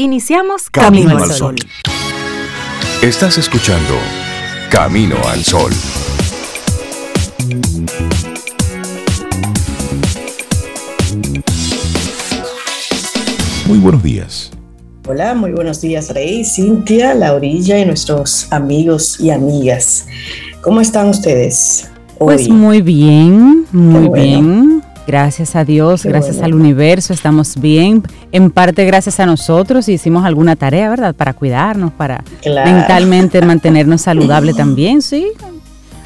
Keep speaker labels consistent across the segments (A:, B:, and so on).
A: Iniciamos Camino, al Sol.
B: Estás escuchando Camino al Sol. Muy buenos días.
C: Hola, muy buenos días Rey, Cintia, Laurilla y nuestros amigos y amigas. ¿Cómo están ustedes?
A: Pues muy bien, muy bien. Gracias a Dios, gracias al universo, estamos bien. En parte gracias a nosotros hicimos alguna tarea, ¿verdad? Para cuidarnos, para mentalmente mantenernos saludable también, sí.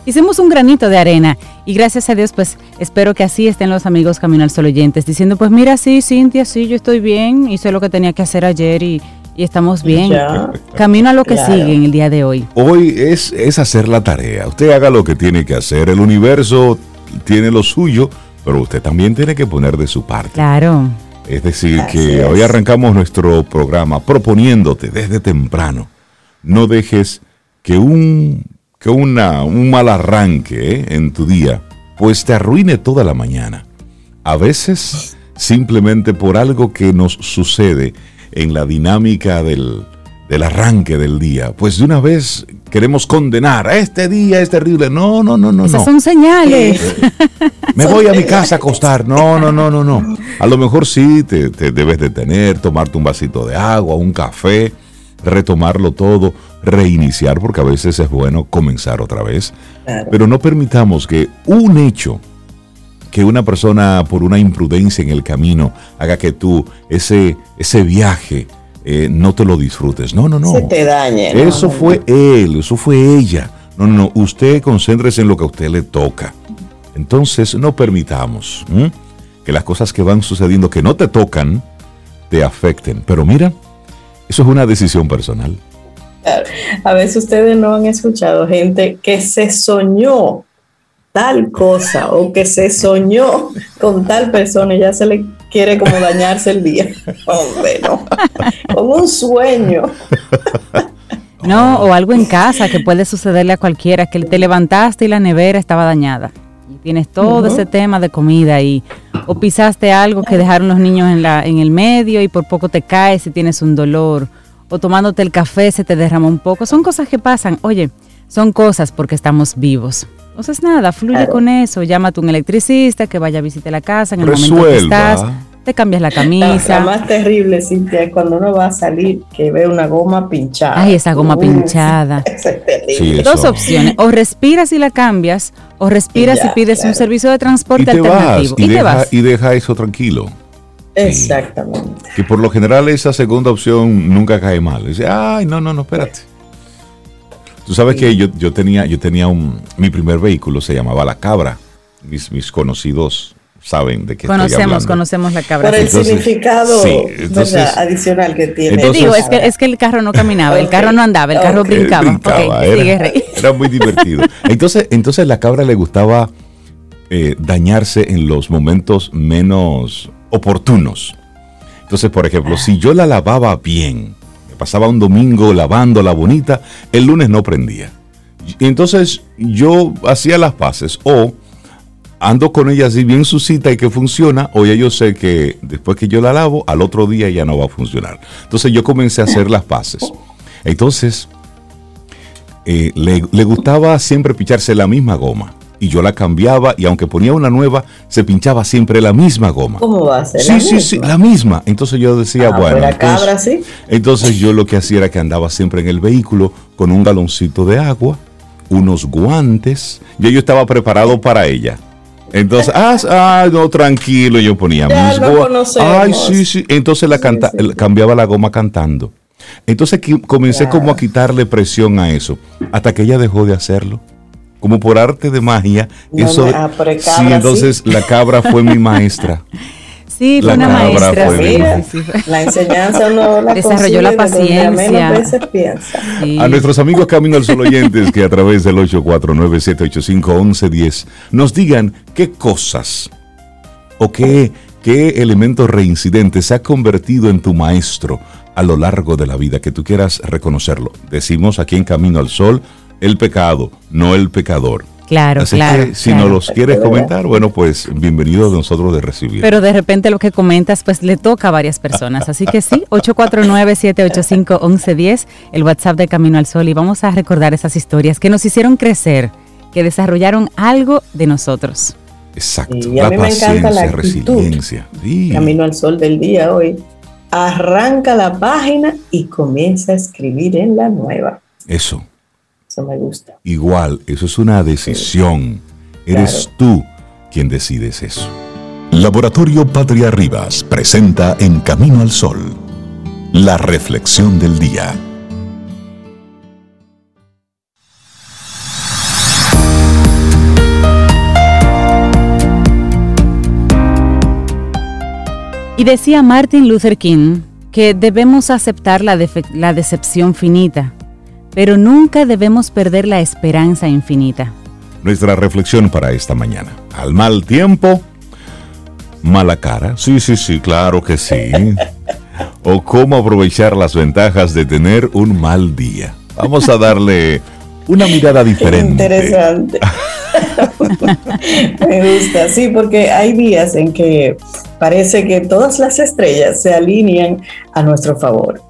A: Hicimos un granito de arena y gracias a Dios, pues espero que así estén los amigos Camino al Sol oyentes, diciendo, pues mira, sí, Cintia, sí, yo estoy bien, hice lo que tenía que hacer ayer y, estamos bien. Camino a lo que sigue en el día de hoy.
B: Hoy es, es hacer la tarea. Usted haga lo que tiene que hacer. El universo tiene lo suyo pero usted también tiene que poner de su parte.
A: Claro.
B: Es decir, que hoy arrancamos nuestro programa proponiéndote desde temprano, no dejes que un, que una, un mal arranque eh, en tu día, pues te arruine toda la mañana. A veces, simplemente por algo que nos sucede en la dinámica del, del arranque del día, pues de una vez queremos condenar, este día es terrible. No, no, no, no.
A: Esas son señales.
B: Me voy a mi casa a acostar. No, no, no, no, no. A lo mejor sí te, debes detener, tomarte un vasito de agua, un café, retomarlo todo, reiniciar, porque a veces es bueno comenzar otra vez. Pero no permitamos que un hecho, que una persona por una imprudencia en el camino haga que tú ese, ese viaje eh, no te lo disfrutes. No, no, no.
C: Se te dañe.
B: Eso fue él, eso fue ella. No, no, no. Usted concéntrese en lo que a usted le toca. Entonces, no permitamos que las cosas que van sucediendo que no te tocan te afecten. Pero mira, eso es una decisión personal.
C: A veces ustedes no han escuchado gente que se soñó tal cosa o que se soñó con tal persona y ya se le quiere como dañarse el día. Hombre, no. Con un sueño.
A: No, o algo en casa que puede sucederle a cualquiera, que te levantaste y la nevera estaba dañada. Y tienes todo ese tema de comida ahí. O pisaste algo que dejaron los niños en, la, en el medio y por poco te caes y tienes un dolor. O tomándote el café se te derrama un poco. Son cosas que pasan. Oye, son cosas porque estamos vivos. Entonces nada, fluye con eso, llámate a un electricista que vaya a visitar la casa en el momento que estás, te cambias la camisa.
C: La, más terrible, Cintia, es cuando uno va a salir que ve una goma pinchada.
A: Ay, esa goma pinchada. es terrible. Dos opciones, o respiras y la cambias, o respiras y, pides un servicio de transporte alternativo.
B: y, te vas. Y deja eso tranquilo.
C: Exactamente.
B: Que por lo general esa segunda opción nunca cae mal. Dice, ay, no, no, no, espérate. Tú sabes que yo, yo, tenía, yo tenía un, mi primer vehículo se llamaba La Cabra. Mis, mis conocidos saben de qué
A: conocemos,
B: estoy hablando.
A: Conocemos la cabra.
C: Por el significado adicional que tiene.
A: digo, es que, es que el carro no caminaba, el carro no andaba, el carro brincaba.
B: era, muy divertido. Entonces, entonces la cabra le gustaba eh, dañarse en los momentos menos oportunos. Entonces, por ejemplo, si yo la lavaba bien, pasaba un domingo lavándola bonita, el lunes no prendía. Entonces yo hacía las paces o ando con ella así bien sucita y que funciona, o ya yo sé que después que yo la lavo, al otro día ya no va a funcionar. Entonces yo comencé a hacer las paces. Entonces, eh, le, le, gustaba siempre picharse la misma goma y yo la cambiaba y aunque ponía una nueva, se pinchaba siempre la misma goma.
C: ¿Cómo va a ser?
B: Sí, sí, sí, la misma. Entonces yo decía,
C: ah,
B: bueno.
C: Entonces, cabra, ¿sí?
B: entonces yo lo que hacía era que andaba siempre en el vehículo con un galoncito de agua, unos guantes, y yo estaba preparado para ella. Entonces, ah, ah no, tranquilo, yo ponía
C: mis guantes.
B: Ay, sí, sí. Entonces la canta, cambiaba la goma cantando. Entonces comencé como a quitarle presión a eso, hasta que ella dejó de hacerlo como por arte de magia. eso,
C: ah,
B: sí, entonces la cabra fue mi maestra.
A: Sí, fue una maestra.
C: La enseñanza no la
A: desarrolló la paciencia.
B: A nuestros amigos Camino al Sol oyentes que a través del 849-785-1110 nos digan qué cosas o qué, qué elemento reincidente se ha convertido en tu maestro a lo largo de la vida, que tú quieras reconocerlo. Decimos aquí en Camino al Sol el pecado, no el pecador.
A: Claro,
B: Así
A: claro.
B: que si
A: claro.
B: nos los quieres comentar, bueno, pues bienvenido de nosotros de recibir.
A: Pero de repente lo que comentas, pues le toca a varias personas. Así que sí, 849-785-1110, el WhatsApp de Camino al Sol. Y vamos a recordar esas historias que nos hicieron crecer, que desarrollaron algo de nosotros.
B: Exacto.
C: Y a
B: la
C: mí me encanta la
B: paciencia,
C: actitud.
B: resiliencia. Sí.
C: Camino al sol del día hoy. Arranca la página y comienza a escribir en la nueva.
B: Eso.
C: Eso me gusta.
B: Igual, eso es una decisión. Eres tú quien decides eso.
D: Laboratorio Patria Rivas presenta En Camino al Sol, la reflexión del día.
A: Y decía Martin Luther King que debemos aceptar la, decepción finita, pero nunca debemos perder la esperanza infinita.
B: Nuestra reflexión para esta mañana. Al mal tiempo, mala cara. Sí, sí, sí, claro que sí. o cómo aprovechar las ventajas de tener un mal día. Vamos a darle una mirada diferente.
C: Interesante. Me gusta, sí, porque hay días en que parece que todas las estrellas se alinean a nuestro favor.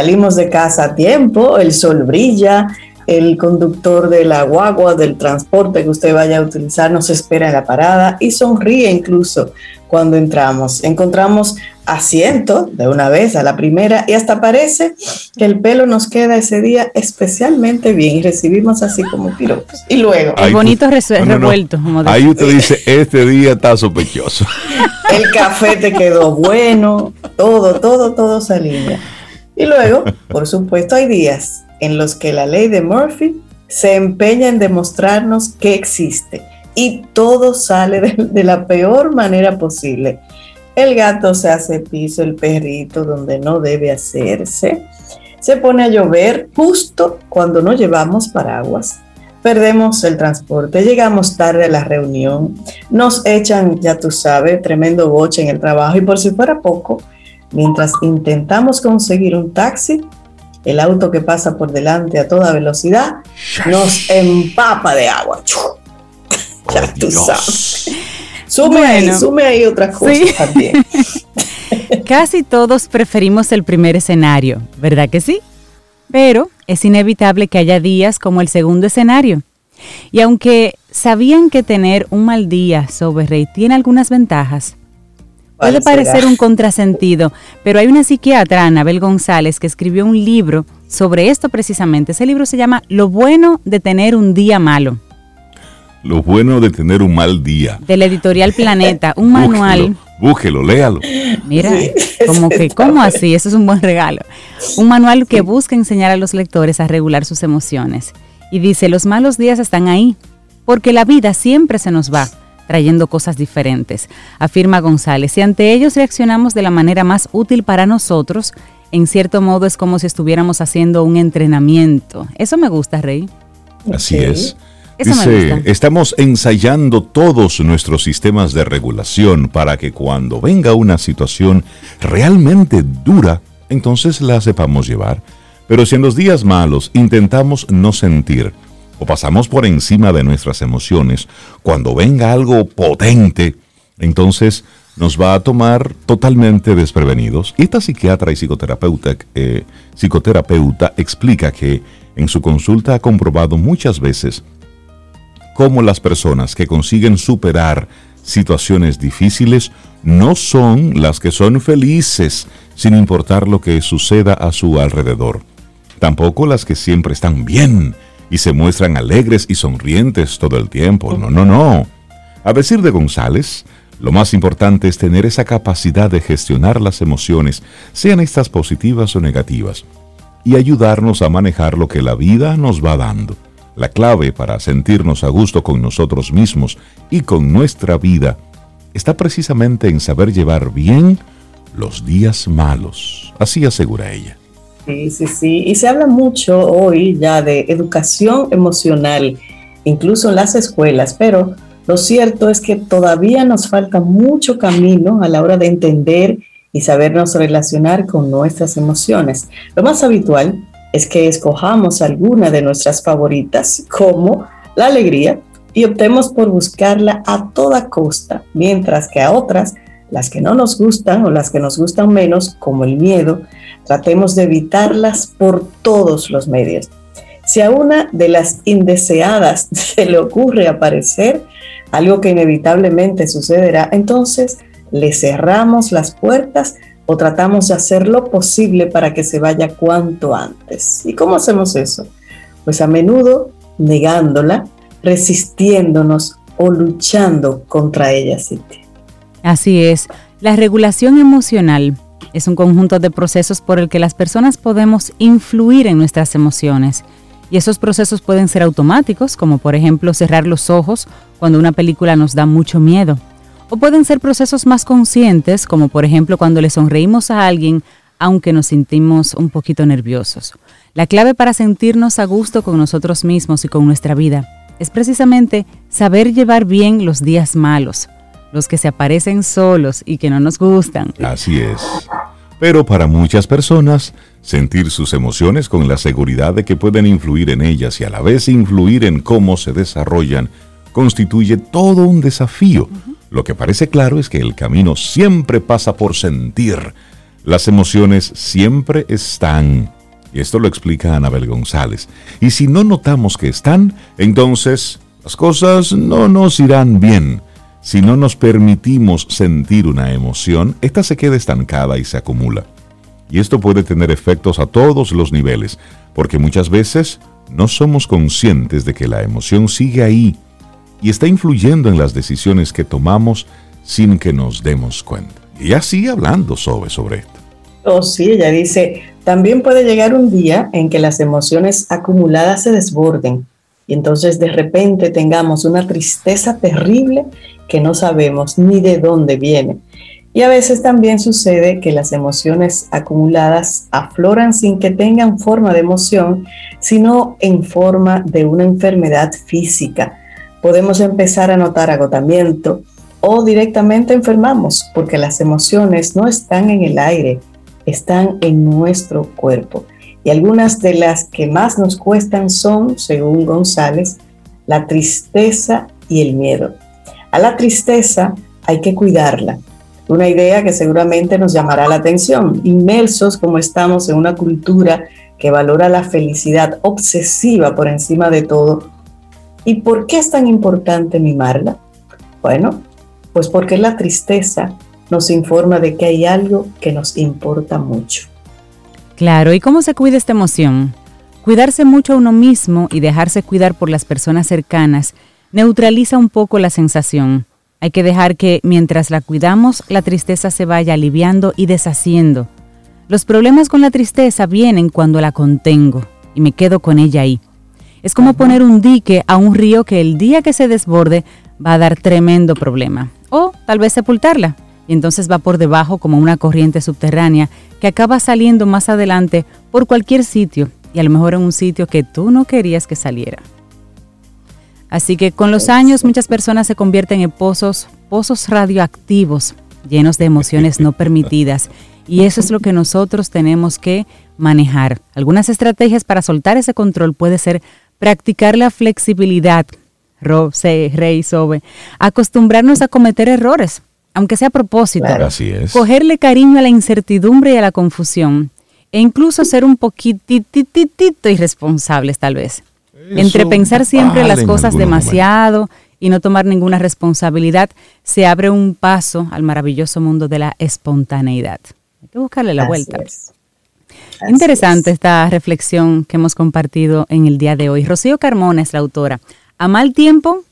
C: Salimos de casa a tiempo, el sol brilla, el conductor de la guagua, del transporte que usted vaya a utilizar, nos espera en la parada y sonríe incluso cuando entramos. Encontramos asiento de una vez a la primera y hasta parece que el pelo nos queda ese día especialmente bien y recibimos así como piropos. Y luego
B: Ahí
A: El
B: tú-
A: bonito resu-
B: no, no, no.
A: revuelto. como de-
B: Ahí usted dice, este día está sospechoso.
C: el café te quedó bueno, todo, todo, todo se alinea. Y luego, por supuesto, hay días en los que la ley de Murphy se empeña en demostrarnos que existe y todo sale de, la peor manera posible. El gato se hace piso, el perrito donde no debe hacerse. Se pone a llover justo cuando no llevamos paraguas. Perdemos el transporte, llegamos tarde a la reunión, nos echan, ya tú sabes, tremendo boche en el trabajo y por si fuera poco, mientras intentamos conseguir un taxi, el auto que pasa por delante a toda velocidad nos empapa de agua. Ya tú sabes. Sume ahí,
A: Bueno.
C: sume ahí otras cosas
A: Sí.
C: también.
A: Casi todos preferimos el primer escenario, ¿verdad que sí? Pero es inevitable que haya días como el segundo escenario. Y aunque sabían que tener un mal día sobre Rey tiene algunas ventajas, puede parecer un contrasentido, pero hay una psiquiatra, Anabel González, que escribió un libro sobre esto precisamente. Ese libro se llama Lo bueno de tener un día malo,
B: Lo bueno de tener un mal día.
A: de la editorial Planeta, un manual.
B: Búsquelo, búsquelo, léalo.
A: Mira,
C: Sí,
A: como que, ¿cómo así? Eso es un buen regalo. Un manual que busca enseñar a los lectores a regular sus emociones. Y dice, los malos días están ahí, porque la vida siempre se nos va trayendo cosas diferentes, afirma González. Y ante ellos reaccionamos de la manera más útil para nosotros. En cierto modo es como si estuviéramos haciendo un entrenamiento. Eso me gusta, Rey.
B: Así es.
A: Eso me
B: Dice,
A: gusta.
B: estamos ensayando todos nuestros sistemas de regulación para que cuando venga una situación realmente dura, entonces la sepamos llevar. Pero si en los días malos intentamos no sentir o pasamos por encima de nuestras emociones, cuando venga algo potente, entonces nos va a tomar totalmente desprevenidos. Esta psiquiatra y psicoterapeuta, eh, psicoterapeuta explica que en su consulta ha comprobado muchas veces cómo las personas que consiguen superar situaciones difíciles no son las que son felices sin importar lo que suceda a su alrededor. Tampoco las que siempre están bien y se muestran alegres y sonrientes todo el tiempo. No, no, no. A decir de González, lo más importante es tener esa capacidad de gestionar las emociones, sean estas positivas o negativas, y ayudarnos a manejar lo que la vida nos va dando. La clave para sentirnos a gusto con nosotros mismos y con nuestra vida está precisamente en saber llevar bien los días malos. Así asegura ella.
C: Sí, sí, sí. Y se habla mucho hoy ya de educación emocional, incluso en las escuelas, pero lo cierto es que todavía nos falta mucho camino a la hora de entender y sabernos relacionar con nuestras emociones. Lo más habitual es que escojamos alguna de nuestras favoritas, como la alegría, y optemos por buscarla a toda costa, mientras que a otras, las que no nos gustan o las que nos gustan menos, como el miedo, tratemos de evitarlas por todos los medios. Si a una de las indeseadas se le ocurre aparecer, algo que inevitablemente sucederá, entonces le cerramos las puertas o tratamos de hacer lo posible para que se vaya cuanto antes. ¿Y cómo hacemos eso? Pues a menudo negándola, resistiéndonos o luchando contra ella.
A: Así es, la regulación emocional es un conjunto de procesos por el que las personas podemos influir en nuestras emociones. Y esos procesos pueden ser automáticos, como por ejemplo cerrar los ojos cuando una película nos da mucho miedo o pueden ser procesos más conscientes, como por ejemplo cuando le sonreímos a alguien aunque nos sentimos un poquito nerviosos. La clave para sentirnos a gusto con nosotros mismos y con nuestra vida es precisamente saber llevar bien los días malos, los que se aparecen solos y que no nos gustan.
B: Así es. Pero para muchas personas, sentir sus emociones con la seguridad de que pueden influir en ellas y a la vez influir en cómo se desarrollan constituye todo un desafío. Lo que parece claro es que el camino siempre pasa por sentir. Las emociones siempre están. Y esto lo explica Anabel González. Y si no notamos que están, entonces las cosas no nos irán bien. Si no nos permitimos sentir una emoción, esta se queda estancada y se acumula. Y esto puede tener efectos a todos los niveles, porque muchas veces no somos conscientes de que la emoción sigue ahí y está influyendo en las decisiones que tomamos sin que nos demos cuenta. Y así hablando sobre, sobre esto.
C: Oh, sí, ella dice, también puede llegar un día en que las emociones acumuladas se desborden y entonces de repente tengamos una tristeza terrible que no sabemos ni de dónde viene. Y a veces también sucede que las emociones acumuladas afloran sin que tengan forma de emoción, sino en forma de una enfermedad física podemos empezar a notar agotamiento o directamente enfermamos porque las emociones no están en el aire, están en nuestro cuerpo. Y algunas de las que más nos cuestan son, según González, la tristeza y el miedo. A la tristeza hay que cuidarla. Una idea que seguramente nos llamará la atención. Inmersos como estamos en una cultura que valora la felicidad obsesiva por encima de todo, ¿Y por qué es tan importante mimarla? Bueno, pues porque la tristeza nos informa de que hay algo que nos importa mucho.
A: Claro, ¿y cómo se cuida esta emoción? Cuidarse mucho a uno mismo y dejarse cuidar por las personas cercanas neutraliza un poco la sensación. Hay que dejar que mientras la cuidamos, la tristeza se vaya aliviando y deshaciendo. Los problemas con la tristeza vienen cuando la contengo y me quedo con ella ahí. Es como poner un dique a un río que el día que se desborde va a dar tremendo problema. O tal vez sepultarla. Y entonces va por debajo como una corriente subterránea que acaba saliendo más adelante por cualquier sitio y a lo mejor en un sitio que tú no querías que saliera. Así que con los años muchas personas se convierten en pozos, pozos radioactivos llenos de emociones no permitidas y eso es lo que nosotros tenemos que manejar. Algunas estrategias para soltar ese control puede ser practicar la flexibilidad, Rey, Sobe, acostumbrarnos a cometer errores, aunque sea a propósito.
B: Así es.
A: Cogerle cariño a la incertidumbre y a la confusión, e incluso ser un poquitito irresponsables tal vez. Entre pensar siempre las cosas demasiado y no tomar ninguna responsabilidad, se abre un paso al maravilloso mundo de la espontaneidad. Hay que buscarle la vuelta. Interesante esta reflexión que hemos compartido en el día de hoy. Rocío Carmona es la autora. A mal tiempo,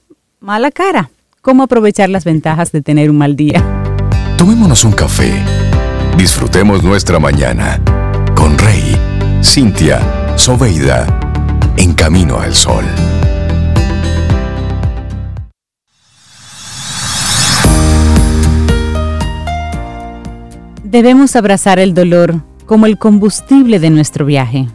A: mala cara. ¿Cómo aprovechar las ventajas de tener un mal día?
D: Tomémonos un café. Disfrutemos nuestra mañana con Rey, Cintia, Soveida, en camino al sol.
A: Debemos abrazar el dolor como el combustible de nuestro viaje.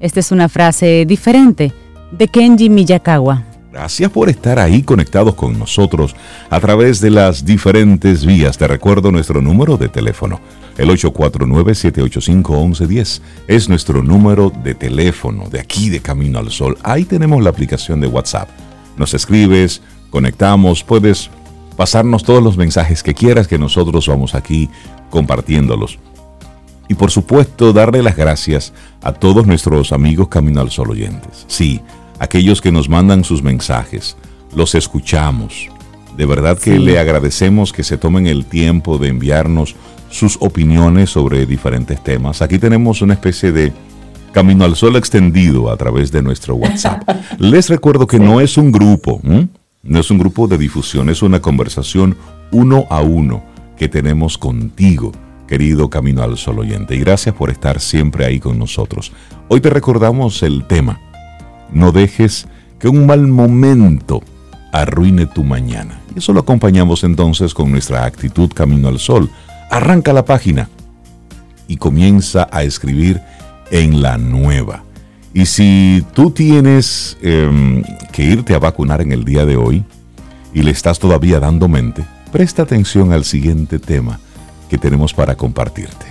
A: Esta es una frase diferente de Kenji Miyakawa.
B: Gracias por estar ahí conectados con nosotros a través de las diferentes vías. Te recuerdo nuestro número de teléfono. El 849-785-1110 es nuestro número de teléfono de aquí de Camino al Sol. Ahí tenemos la aplicación de WhatsApp. nos escribes, conectamos, puedes pasarnos todos los mensajes que quieras que nosotros vamos aquí compartiéndolos. Y por supuesto, darle las gracias a todos nuestros amigos Camino al Sol oyentes. Sí, aquellos que nos mandan sus mensajes, los escuchamos. De verdad que le agradecemos que se tomen el tiempo de enviarnos sus opiniones sobre diferentes temas. Aquí tenemos una especie de Camino al Sol extendido a través de nuestro WhatsApp. Les recuerdo que no es un grupo, no es un grupo de difusión, es una conversación uno a uno que tenemos contigo, querido Camino al Sol oyente. Y gracias por estar siempre ahí con nosotros. Hoy te recordamos el tema. No dejes que un mal momento arruine tu mañana. Y eso lo acompañamos entonces con nuestra actitud Camino al Sol. Arranca la página y comienza a escribir en la nueva. Y si tú tienes em, que irte a vacunar en el día de hoy y le estás todavía dando mente, presta atención al siguiente tema que tenemos para compartirte.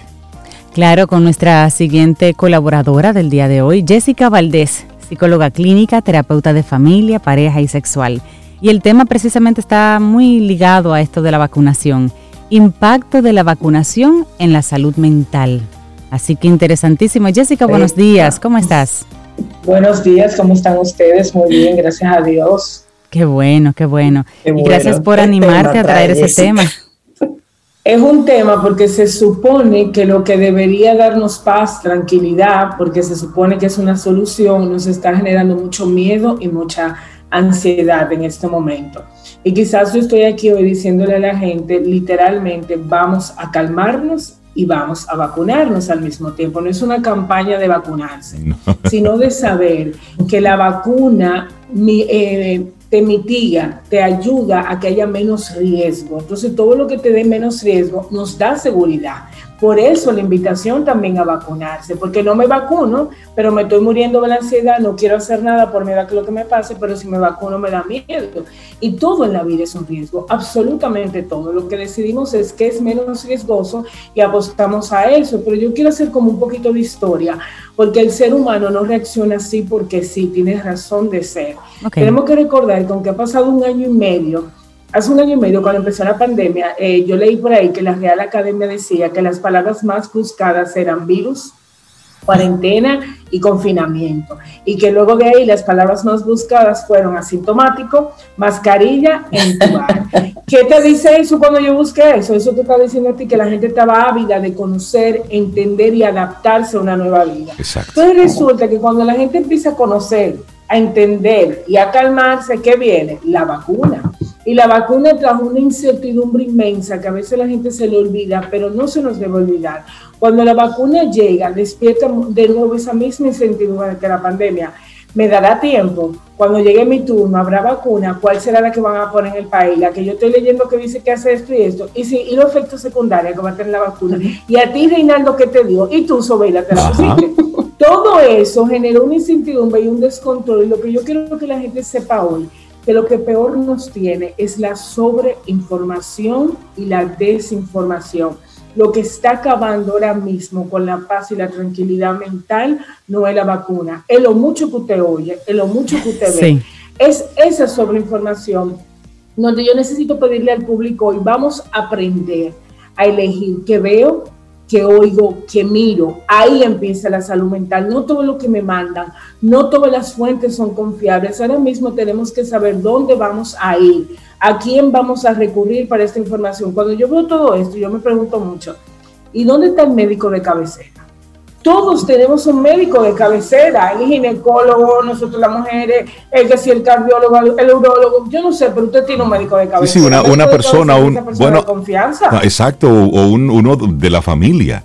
A: Claro, con nuestra siguiente colaboradora del día de hoy, Jessica Valdés, psicóloga clínica, terapeuta de familia, pareja y sexual. Y el tema precisamente está muy ligado a esto de la vacunación. Impacto de la vacunación en la salud mental. Así que interesantísimo. Jessica, buenos días, ¿cómo estás?
E: Buenos días, ¿cómo están ustedes? Muy bien, gracias a Dios.
A: Qué bueno, qué bueno. y gracias por animarte a traer ese tema.
E: Es un tema porque se supone que lo que debería darnos paz, tranquilidad, porque se supone que es una solución, nos está generando mucho miedo y mucha ansiedad en este momento. Y quizás yo estoy aquí hoy diciéndole a la gente, literalmente, vamos a calmarnos y vamos a vacunarnos al mismo tiempo. No es una campaña de vacunarse, sino de saber que la vacuna eh, te mitiga, te ayuda a que haya menos riesgo. Entonces, todo lo que te dé menos riesgo nos da seguridad. Por eso la invitación también a vacunarse, porque no me vacuno, pero me estoy muriendo de la ansiedad, no quiero hacer nada por miedo a que lo que me pase, pero si me vacuno me da miedo. Y todo en la vida es un riesgo, absolutamente todo. Lo que decidimos es que es menos riesgoso y apostamos a eso, pero yo quiero hacer como un poquito de historia, porque el ser humano no reacciona así porque sí, tiene razón de ser. Tenemos que recordar que aunque ha pasado un año y medio, Hace un año y medio, cuando empezó la pandemia, eh, yo leí por ahí que la Real Academia decía que las palabras más buscadas eran virus, cuarentena y confinamiento. Y que luego de ahí las palabras más buscadas fueron asintomático, mascarilla, entubar. ¿Qué te dice eso cuando yo busqué eso? Eso te está diciendo a ti que la gente estaba ávida de conocer, entender y adaptarse a una nueva vida. Exacto. Entonces resulta que cuando la gente empieza a conocer, a entender y a calmarse, ¿qué viene? La vacuna. Y la vacuna trajo una incertidumbre inmensa que a veces la gente se le olvida, pero no se nos debe olvidar. Cuando la vacuna llega, despierta de nuevo esa misma incertidumbre que la pandemia. Me dará tiempo. Cuando llegue mi turno, habrá vacuna. ¿Cuál será la que van a poner en el país? La que yo estoy leyendo que dice que hace esto y esto. Y, si, y los efectos secundarios que va a tener la vacuna. Y a ti, Reinaldo, ¿qué te digo? Y tú, Sobela, te la Todo eso generó una incertidumbre y un descontrol. Y lo que yo quiero que la gente sepa hoy que lo que peor nos tiene es la sobreinformación y la desinformación. Lo que está acabando ahora mismo con la paz y la tranquilidad mental no es la vacuna, es lo mucho que usted oye, es lo mucho que usted ve. Es esa sobreinformación donde yo necesito pedirle al público hoy, vamos a aprender a elegir qué veo, que oigo, que miro. Ahí empieza la salud mental. No todo lo que me mandan, no todas las fuentes son confiables. Ahora mismo tenemos que saber dónde vamos a ir, a quién vamos a recurrir para esta información. Cuando yo veo todo esto, yo me pregunto mucho, ¿y dónde está el médico de cabecera? Todos tenemos un médico de cabecera, el ginecólogo, nosotros las mujeres, el que si el cardiólogo, el urólogo, yo no sé, pero usted tiene un médico de cabecera.
B: Sí, una, una persona, un, bueno, de confianza. exacto, o un, uno de la familia.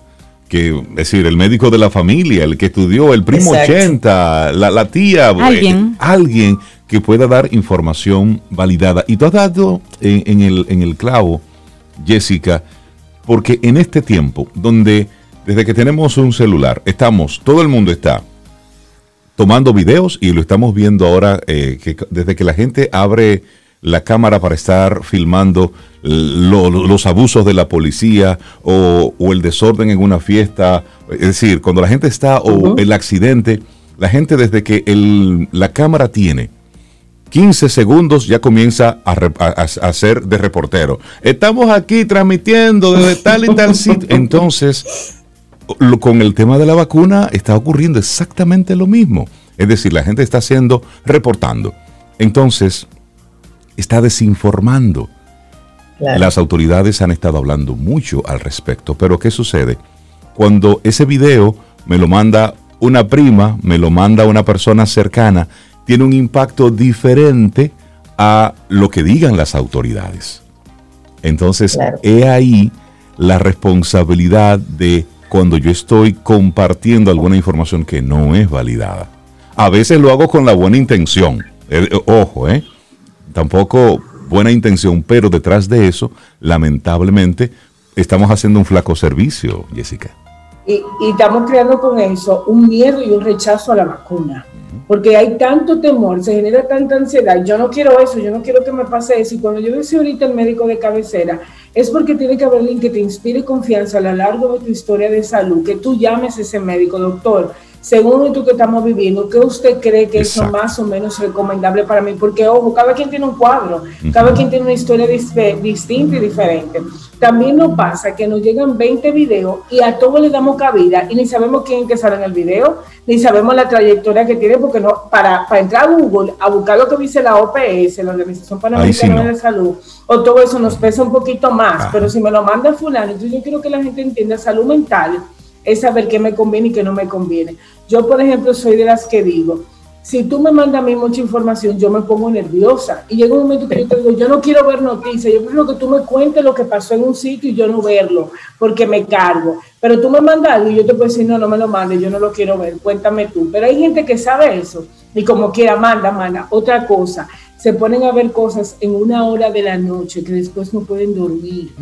B: Que, es decir, el médico de la familia, el que estudió, el primo 80, la, tía, eh, alguien. alguien que pueda dar información validada. Y tú has dado en, el, en el clavo, Jessica, porque en este tiempo donde desde que tenemos un celular, estamos, todo el mundo está tomando videos y lo estamos viendo ahora, eh, que desde que la gente abre la cámara para estar filmando los abusos de la policía o, el desorden en una fiesta, es decir, cuando la gente está o el accidente, la gente desde que la cámara tiene 15 segundos ya comienza a, a, ser de reportero. Estamos aquí transmitiendo desde tal y tal sitio. Entonces, con el tema de la vacuna está ocurriendo exactamente lo mismo. Es decir, la gente está haciendo, reportando. Entonces, está desinformando. Las autoridades han estado hablando mucho al respecto, pero ¿qué sucede? Cuando ese video me lo manda una prima, me lo manda una persona cercana, tiene un impacto diferente a lo que digan las autoridades. Entonces, he ahí la responsabilidad de cuando yo estoy compartiendo alguna información que no es validada. A veces lo hago con la buena intención. Eh, ojo, ¿eh? Tampoco buena intención, pero detrás de eso, lamentablemente, estamos haciendo un flaco servicio, Jessica.
E: Y, estamos creando con eso un miedo y un rechazo a la vacuna. Porque hay tanto temor, se genera tanta ansiedad. Yo no quiero eso, yo no quiero que me pase eso. Y cuando yo decía ahorita el médico de cabecera, es porque tiene que haber alguien que te inspire confianza a lo largo de tu historia de salud, que tú llames a ese médico, doctor según esto que estamos viviendo, ¿qué usted cree que es más o menos recomendable para mí? Porque, ojo, cada quien tiene un cuadro, cada quien tiene una historia distinta y diferente. También nos pasa que nos llegan 20 videos y a todos le damos cabida y ni sabemos quién que sale en el video, ni sabemos la trayectoria que tiene, porque no para, para entrar a Google a buscar lo que dice la OPS, la Organización Panamericana de la Salud, o todo eso nos pesa un poquito más, pero si me lo manda fulano, entonces yo quiero que la gente entienda salud mental es saber qué me conviene y qué no me conviene. Yo, por ejemplo, soy de las que digo, si tú me mandas a mí mucha información, yo me pongo nerviosa. Y llega un momento que yo te digo, yo no quiero ver noticias, yo prefiero que tú me cuentes lo que pasó en un sitio y yo no verlo, porque me cargo. Pero tú me mandas algo y yo te puedo decir, no, no me lo mandes, yo no lo quiero ver, cuéntame tú. Pero hay gente que sabe eso y como quiera, manda, manda. Otra cosa, se ponen a ver cosas en una hora de la noche que después no pueden dormir.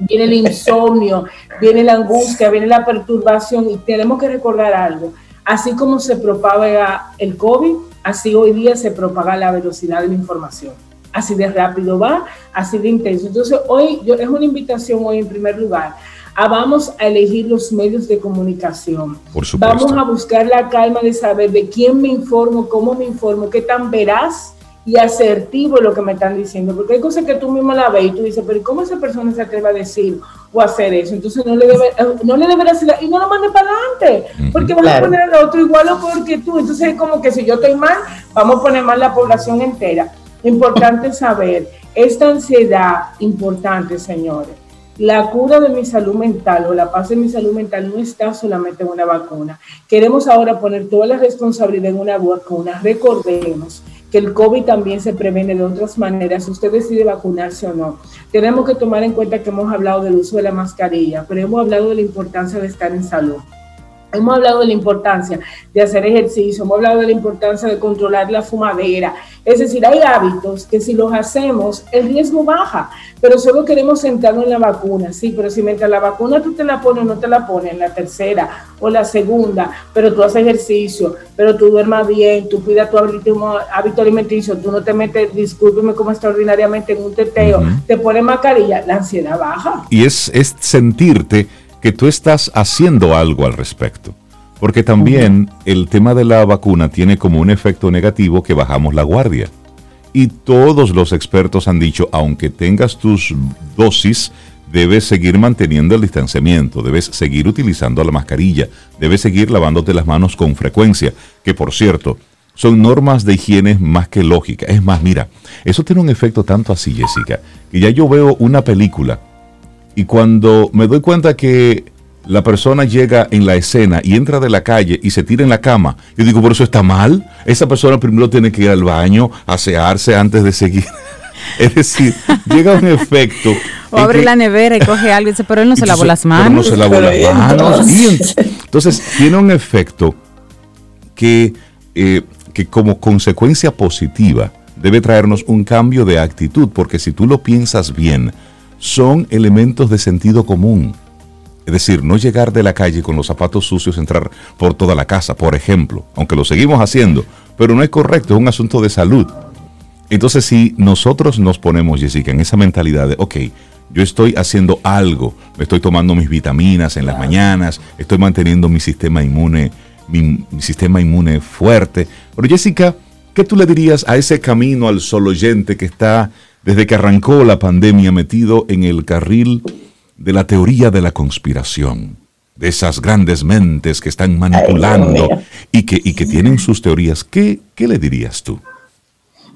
E: Viene el insomnio, viene la angustia, viene la perturbación y tenemos que recordar algo Así como se propaga el COVID, así hoy día se propaga la velocidad de la información. Así de rápido va, así de intenso. Entonces, hoy yo, es una invitación hoy en primer lugar a vamos a elegir los medios de comunicación.
B: Por
E: vamos a buscar la calma de saber de quién me informo, cómo me informo, qué tan veraz y asertivo lo que me están diciendo, porque hay cosas que tú mismo la ves y tú dices, pero ¿cómo esa persona se atreve a decir o hacer eso? Entonces no le debe, eh, no le deberás y no lo mande para adelante, porque van a poner al otro igual o peor que tú. Entonces es como que si yo estoy mal, vamos a poner mal la población entera. Importante saber, esta ansiedad, importante, señores, la cura de mi salud mental o la paz de mi salud mental no está solamente en una vacuna. Queremos ahora poner toda la responsabilidad en una vacuna. Recordemos que el COVID también se previene de otras maneras, usted decide vacunarse o no. Tenemos que tomar en cuenta que hemos hablado del uso de la mascarilla, pero hemos hablado de la importancia de estar en salud. Hemos hablado de la importancia de hacer ejercicio, hemos hablado de la importancia de controlar la fumadera. Es decir, hay hábitos que si los hacemos, el riesgo baja, pero solo queremos centrarnos en la vacuna, sí, pero si mientras la vacuna tú te la pones o no te la pones, en la tercera o la segunda, pero tú haces ejercicio, pero tú duermas bien, tú cuidas tu hábito alimenticio, tú no te metes, discúlpeme como extraordinariamente en un teteo, te pones mascarilla, la ansiedad baja.
B: Y es, es sentirte que tú estás haciendo algo al respecto. Porque también el tema de la vacuna tiene como un efecto negativo que bajamos la guardia. Y todos los expertos han dicho, aunque tengas tus dosis, debes seguir manteniendo el distanciamiento, debes seguir utilizando la mascarilla, debes seguir lavándote las manos con frecuencia, que por cierto, son normas de higiene más que lógica. Es más, mira, eso tiene un efecto tanto así, Jessica, que ya yo veo una película y cuando me doy cuenta que la persona llega en la escena y entra de la calle y se tira en la cama, yo digo, por eso está mal. Esa persona primero tiene que ir al baño, asearse antes de seguir. Es decir, llega un efecto.
A: O abre la nevera y coge algo y dice, pero él no se lavó las manos.
B: no se lavó las manos. Entonces, tiene un efecto que, eh, que como consecuencia positiva debe traernos un cambio de actitud, porque si tú lo piensas bien, son elementos de sentido común. Es decir, no llegar de la calle con los zapatos sucios, entrar por toda la casa, por ejemplo, aunque lo seguimos haciendo, pero no es correcto, es un asunto de salud. Entonces, si nosotros nos ponemos, Jessica, en esa mentalidad de, ok, yo estoy haciendo algo, me estoy tomando mis vitaminas en las mañanas, estoy manteniendo mi sistema inmune, mi, mi sistema inmune fuerte. Pero Jessica, ¿qué tú le dirías a ese camino al solo oyente que está desde que arrancó la pandemia metido en el carril de la teoría de la conspiración? de esas grandes mentes que están manipulando y, que, y que tienen sus teorías, ¿qué, ¿qué le dirías tú?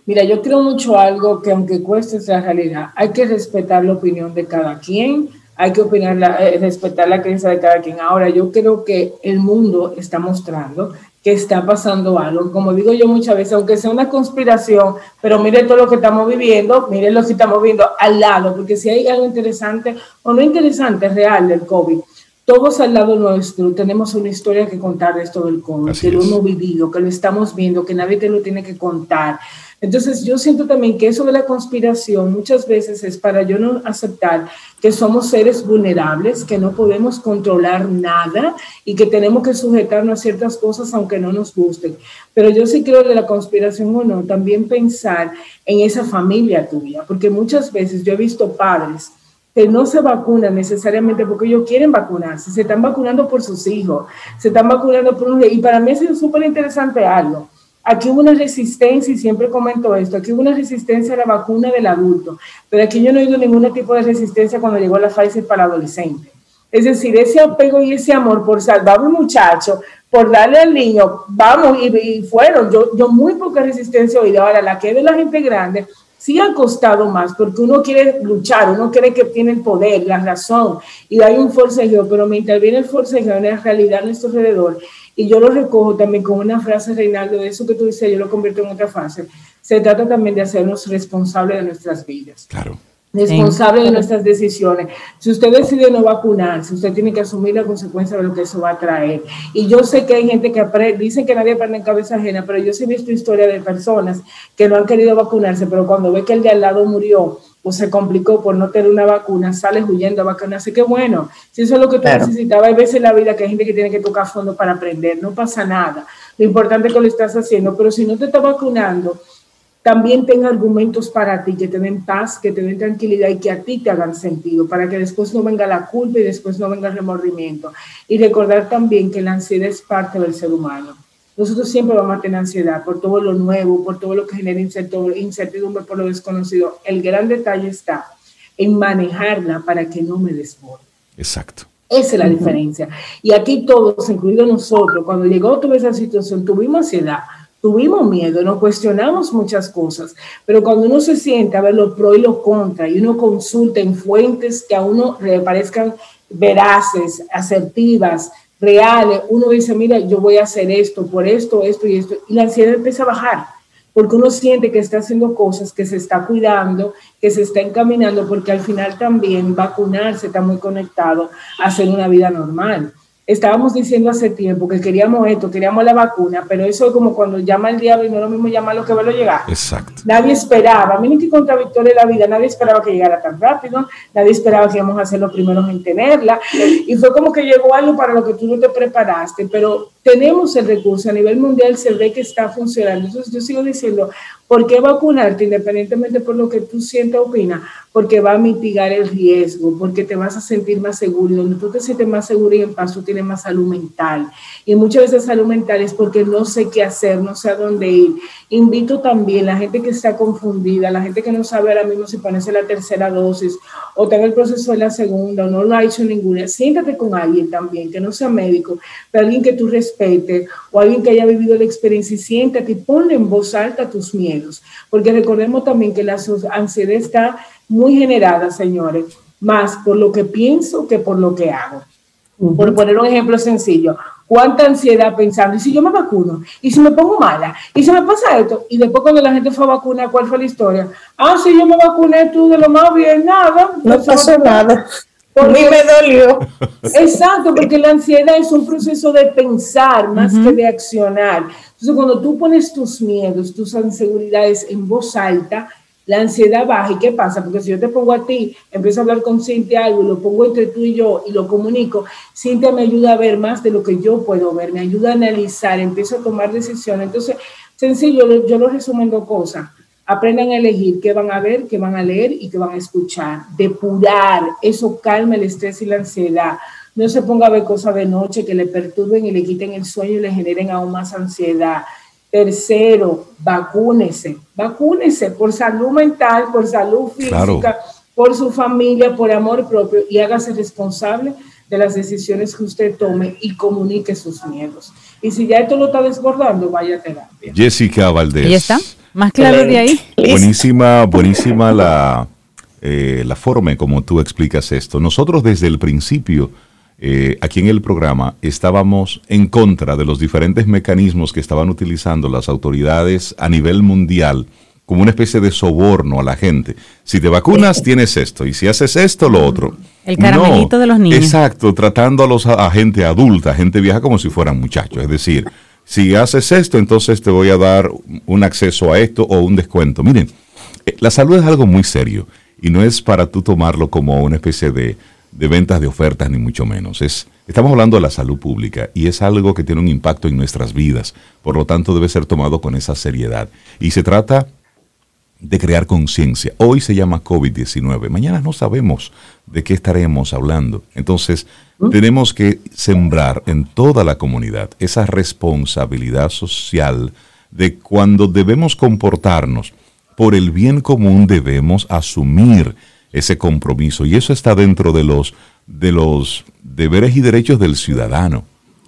E: Mira, yo creo mucho algo que aunque cueste esa realidad, hay que respetar la opinión de cada quien, hay que opinar eh, respetar la creencia de cada quien. Ahora, yo creo que el mundo está mostrando que está pasando algo. Como digo yo muchas veces, aunque sea una conspiración, pero mire todo lo que estamos viviendo, mire lo que estamos viendo al lado, porque si hay algo interesante o no interesante, real del COVID, todos al lado nuestro tenemos una historia que contar de esto del COVID, que lo hemos vivido, que lo estamos viendo, que nadie te lo tiene que contar. Entonces yo siento también que eso de la conspiración muchas veces es para yo no aceptar que somos seres vulnerables, que no podemos controlar nada y que tenemos que sujetarnos a ciertas cosas aunque no nos gusten. Pero yo sí creo de la conspiración o no, también pensar en esa familia tuya, porque muchas veces yo he visto padres que no se vacunan necesariamente porque ellos quieren vacunarse, se están vacunando por sus hijos, se están vacunando por un... Y para mí es súper interesante algo Aquí hubo una resistencia, y siempre comento esto, aquí hubo una resistencia a la vacuna del adulto, pero aquí yo no he oído ningún tipo de resistencia cuando llegó la Pfizer para adolescente. Es decir, ese apego y ese amor por salvar a un muchacho, por darle al niño, vamos, y, fueron, yo, yo muy poca resistencia he oído. Ahora, la que de la gente grande, sí ha costado más, porque uno quiere luchar, uno cree que tiene el poder, la razón, y hay un forcejeo, pero mientras viene el forcejeo en la realidad a nuestro alrededor, y yo lo recojo también con una frase, Reinaldo, de eso que tú dices, yo lo convierto en otra frase. Se trata también de hacernos responsables de nuestras vidas.
B: Claro.
E: Responsable de nuestras decisiones. Si usted decide no vacunarse, usted tiene que asumir la consecuencia de lo que eso va a traer. Y yo sé que hay gente que aprende, dicen que nadie aprende en cabeza ajena, pero yo sí he visto historia de personas que no han querido vacunarse, pero cuando ve que el de al lado murió, o se complicó por no tener una vacuna, sales huyendo a vacunarse, qué bueno. Si eso es lo que tú necesitabas, hay veces en la vida que hay gente que tiene que tocar fondo para aprender, no pasa nada. Lo importante es que lo estás haciendo, pero si no te estás vacunando, también ten argumentos para ti que te den paz, que te den tranquilidad y que a ti te hagan sentido, para que después no venga la culpa y después no venga el remordimiento. Y recordar también que la ansiedad es parte del ser humano nosotros siempre vamos a tener ansiedad por todo lo nuevo, por todo lo que genera incertidumbre, por lo desconocido. El gran detalle está en manejarla para que no me desborde.
B: Exacto.
E: Esa es la diferencia. Y aquí todos, incluidos nosotros, cuando llegó toda esa situación, tuvimos ansiedad, tuvimos miedo, nos cuestionamos muchas cosas, pero cuando uno se siente a ver los pros y los contras y uno consulta en fuentes que a uno le parezcan veraces, asertivas, reales, uno dice, mira, yo voy a hacer esto, por esto, esto y esto, y la ansiedad empieza a bajar, porque uno siente que está haciendo cosas, que se está cuidando, que se está encaminando, porque al final también vacunarse está muy conectado a hacer una vida normal estábamos diciendo hace tiempo que queríamos esto, queríamos la vacuna, pero eso es como cuando llama el diablo y no es lo mismo llamarlo que verlo llegar.
B: Exacto.
E: Nadie esperaba, a mí que contra Victoria de la vida, nadie esperaba que llegara tan rápido, nadie esperaba que íbamos a ser los primeros en tenerla, y fue como que llegó algo para lo que tú no te preparaste, pero tenemos el recurso, a nivel mundial se ve que está funcionando. Entonces yo sigo diciendo, ¿por qué vacunarte independientemente por lo que tú sientas o opinas? Porque va a mitigar el riesgo, porque te vas a sentir más seguro. Y donde tú te sientes más seguro y en paz, tú tienes más salud mental. Y muchas veces salud mental es porque no sé qué hacer, no sé a dónde ir. Invito también a la gente que está confundida, la gente que no sabe ahora mismo si ponerse la tercera dosis o está en el proceso de la segunda o no lo ha hecho ninguna. Siéntate con alguien también, que no sea médico, pero alguien que tú respete o alguien que haya vivido la experiencia y siéntate y ponle en voz alta tus miedos. Porque recordemos también que la ansiedad está muy generada, señores, más por lo que pienso que por lo que hago. Por poner un ejemplo sencillo, cuánta ansiedad pensando, y si yo me vacuno, y si me pongo mala, y si me pasa esto, y después cuando la gente fue a vacunar, ¿cuál fue la historia? Ah, si yo me vacuné, tú de lo más bien, nada.
C: No, pasó nada. Por mí me dolió.
E: Exacto, porque la ansiedad es un proceso de pensar más que de accionar. Entonces, cuando tú pones tus miedos, tus inseguridades en voz alta, la ansiedad baja. ¿Y qué pasa? Porque si yo te pongo a ti, empiezo a hablar con Cintia algo y lo pongo entre tú y yo y lo comunico, Cintia me ayuda a ver más de lo que yo puedo ver, me ayuda a analizar, empiezo a tomar decisiones. Entonces, sencillo, yo lo resumo en dos cosas aprendan a elegir qué van a ver, qué van a leer y qué van a escuchar. Depurar, eso calma el estrés y la ansiedad. No se ponga a ver cosas de noche que le perturben y le quiten el sueño y le generen aún más ansiedad. Tercero, vacúnese, vacúnese por salud mental, por salud física, por su familia, por amor propio y hágase responsable de las decisiones que usted tome y comunique sus miedos. Y si ya esto lo está desbordando, vaya a terapia.
B: Jessica Valdés.
A: ¿Y está? Más claro de ahí.
B: Buenísima, buenísima la, eh, la forma en como tú explicas esto. Nosotros desde el principio, eh, aquí en el programa, estábamos en contra de los diferentes mecanismos que estaban utilizando las autoridades a nivel mundial como una especie de soborno a la gente. Si te vacunas, tienes esto, y si haces esto, lo otro.
A: El caramelito de los niños.
B: Exacto, tratando a, los, a gente adulta, gente vieja como si fueran muchachos. Es decir, si haces esto, entonces te voy a dar un acceso a esto o un descuento. Miren, eh, la salud es algo muy serio y no es para tú tomarlo como una especie de, de ventas de ofertas, ni mucho menos. Es, estamos hablando de la salud pública y es algo que tiene un impacto en nuestras vidas. Por lo tanto, debe ser tomado con esa seriedad. Y se trata de crear conciencia. Hoy se llama COVID-19, mañana no sabemos de qué estaremos hablando. Entonces, ¿Mm? tenemos que sembrar en toda la comunidad esa responsabilidad social de cuando debemos comportarnos por el bien común debemos asumir ese compromiso. Y eso está dentro de los de los deberes y derechos del ciudadano.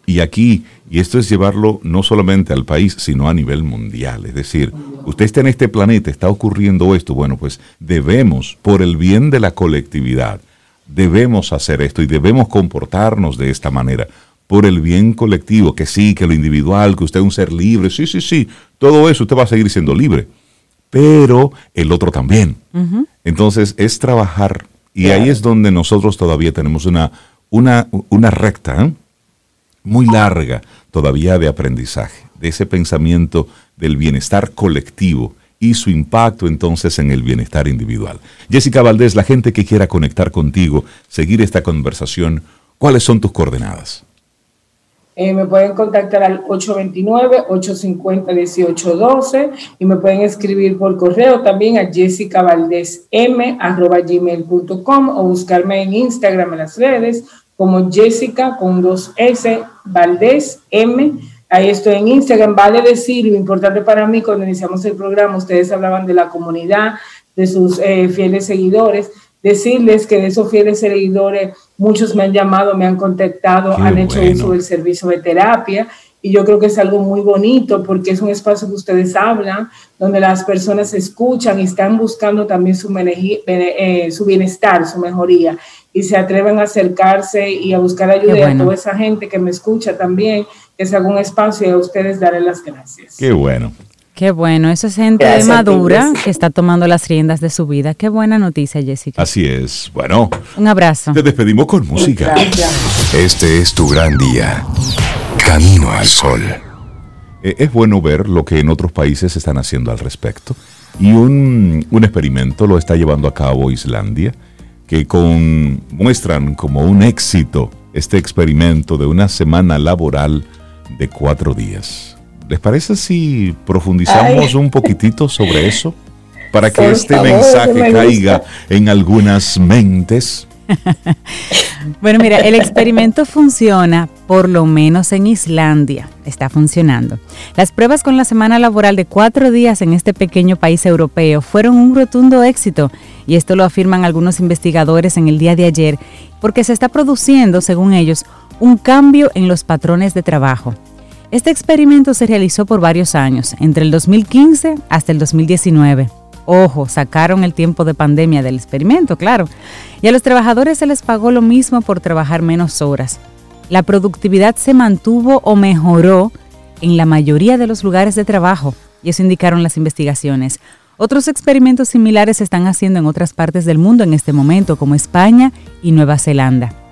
B: Y aquí, y esto es llevarlo no solamente al país, sino a nivel mundial. Es decir, usted está en este planeta, está ocurriendo esto, bueno, pues debemos, por el bien de la colectividad, debemos hacer esto y debemos comportarnos de esta manera, por el bien colectivo, que sí, que lo individual, que usted es un ser libre, sí, sí, sí, todo eso usted va a seguir siendo libre, pero el otro también. Entonces es trabajar, y ahí es donde nosotros todavía tenemos una, una, una recta, ¿eh? muy larga todavía de aprendizaje, de ese pensamiento del bienestar colectivo y su impacto entonces en el bienestar individual. Jessica Valdés, la gente que quiera conectar contigo, seguir esta conversación, ¿cuáles son tus coordenadas?
E: Eh, me pueden contactar al 829-850-1812 y me pueden escribir por correo también a jessicavaldesm.com o buscarme en Instagram en las redes como Jessica con dos S, Valdés M. Ahí estoy en Instagram. Vale decir, lo importante para mí cuando iniciamos el programa, ustedes hablaban de la comunidad, de sus eh, fieles seguidores. Decirles que de esos fieles seguidores, muchos me han llamado, me han contactado, han hecho uso del servicio de terapia y yo creo que es algo muy bonito porque es un espacio que ustedes hablan, donde las personas escuchan y están buscando también su, eh, su bienestar, su mejoría y se atreven a acercarse y a buscar ayuda a toda esa gente que me escucha también, que se haga un espacio y a ustedes darle las gracias.
B: Qué bueno.
A: Qué bueno, eso es gente madura que está tomando las riendas de su vida. Qué buena noticia, Jessica.
B: Así es. Bueno,
A: un abrazo.
B: Te despedimos con música.
D: Este es tu gran día. Camino al sol.
B: Eh, es bueno ver lo que en otros países están haciendo al respecto. Y un, un experimento lo está llevando a cabo Islandia que con, muestran como un éxito este experimento de una semana laboral de cuatro días. ¿Les parece si profundizamos un poquitito sobre eso? Para que este mensaje caiga en algunas mentes.
A: bueno, mira, el experimento funciona por lo menos en Islandia. Está funcionando. Las pruebas con la semana laboral de cuatro días en este pequeño país europeo fueron un rotundo éxito y esto lo afirman algunos investigadores en el día de ayer porque se está produciendo, según ellos, un cambio en los patrones de trabajo. Este experimento se realizó por varios años, entre el 2015 hasta el 2019. Ojo, sacaron el tiempo de pandemia del experimento, claro. Y a los trabajadores se les pagó lo mismo por trabajar menos horas. La productividad se mantuvo o mejoró en la mayoría de los lugares de trabajo, y eso indicaron las investigaciones. Otros experimentos similares se están haciendo en otras partes del mundo en este momento, como España y Nueva Zelanda.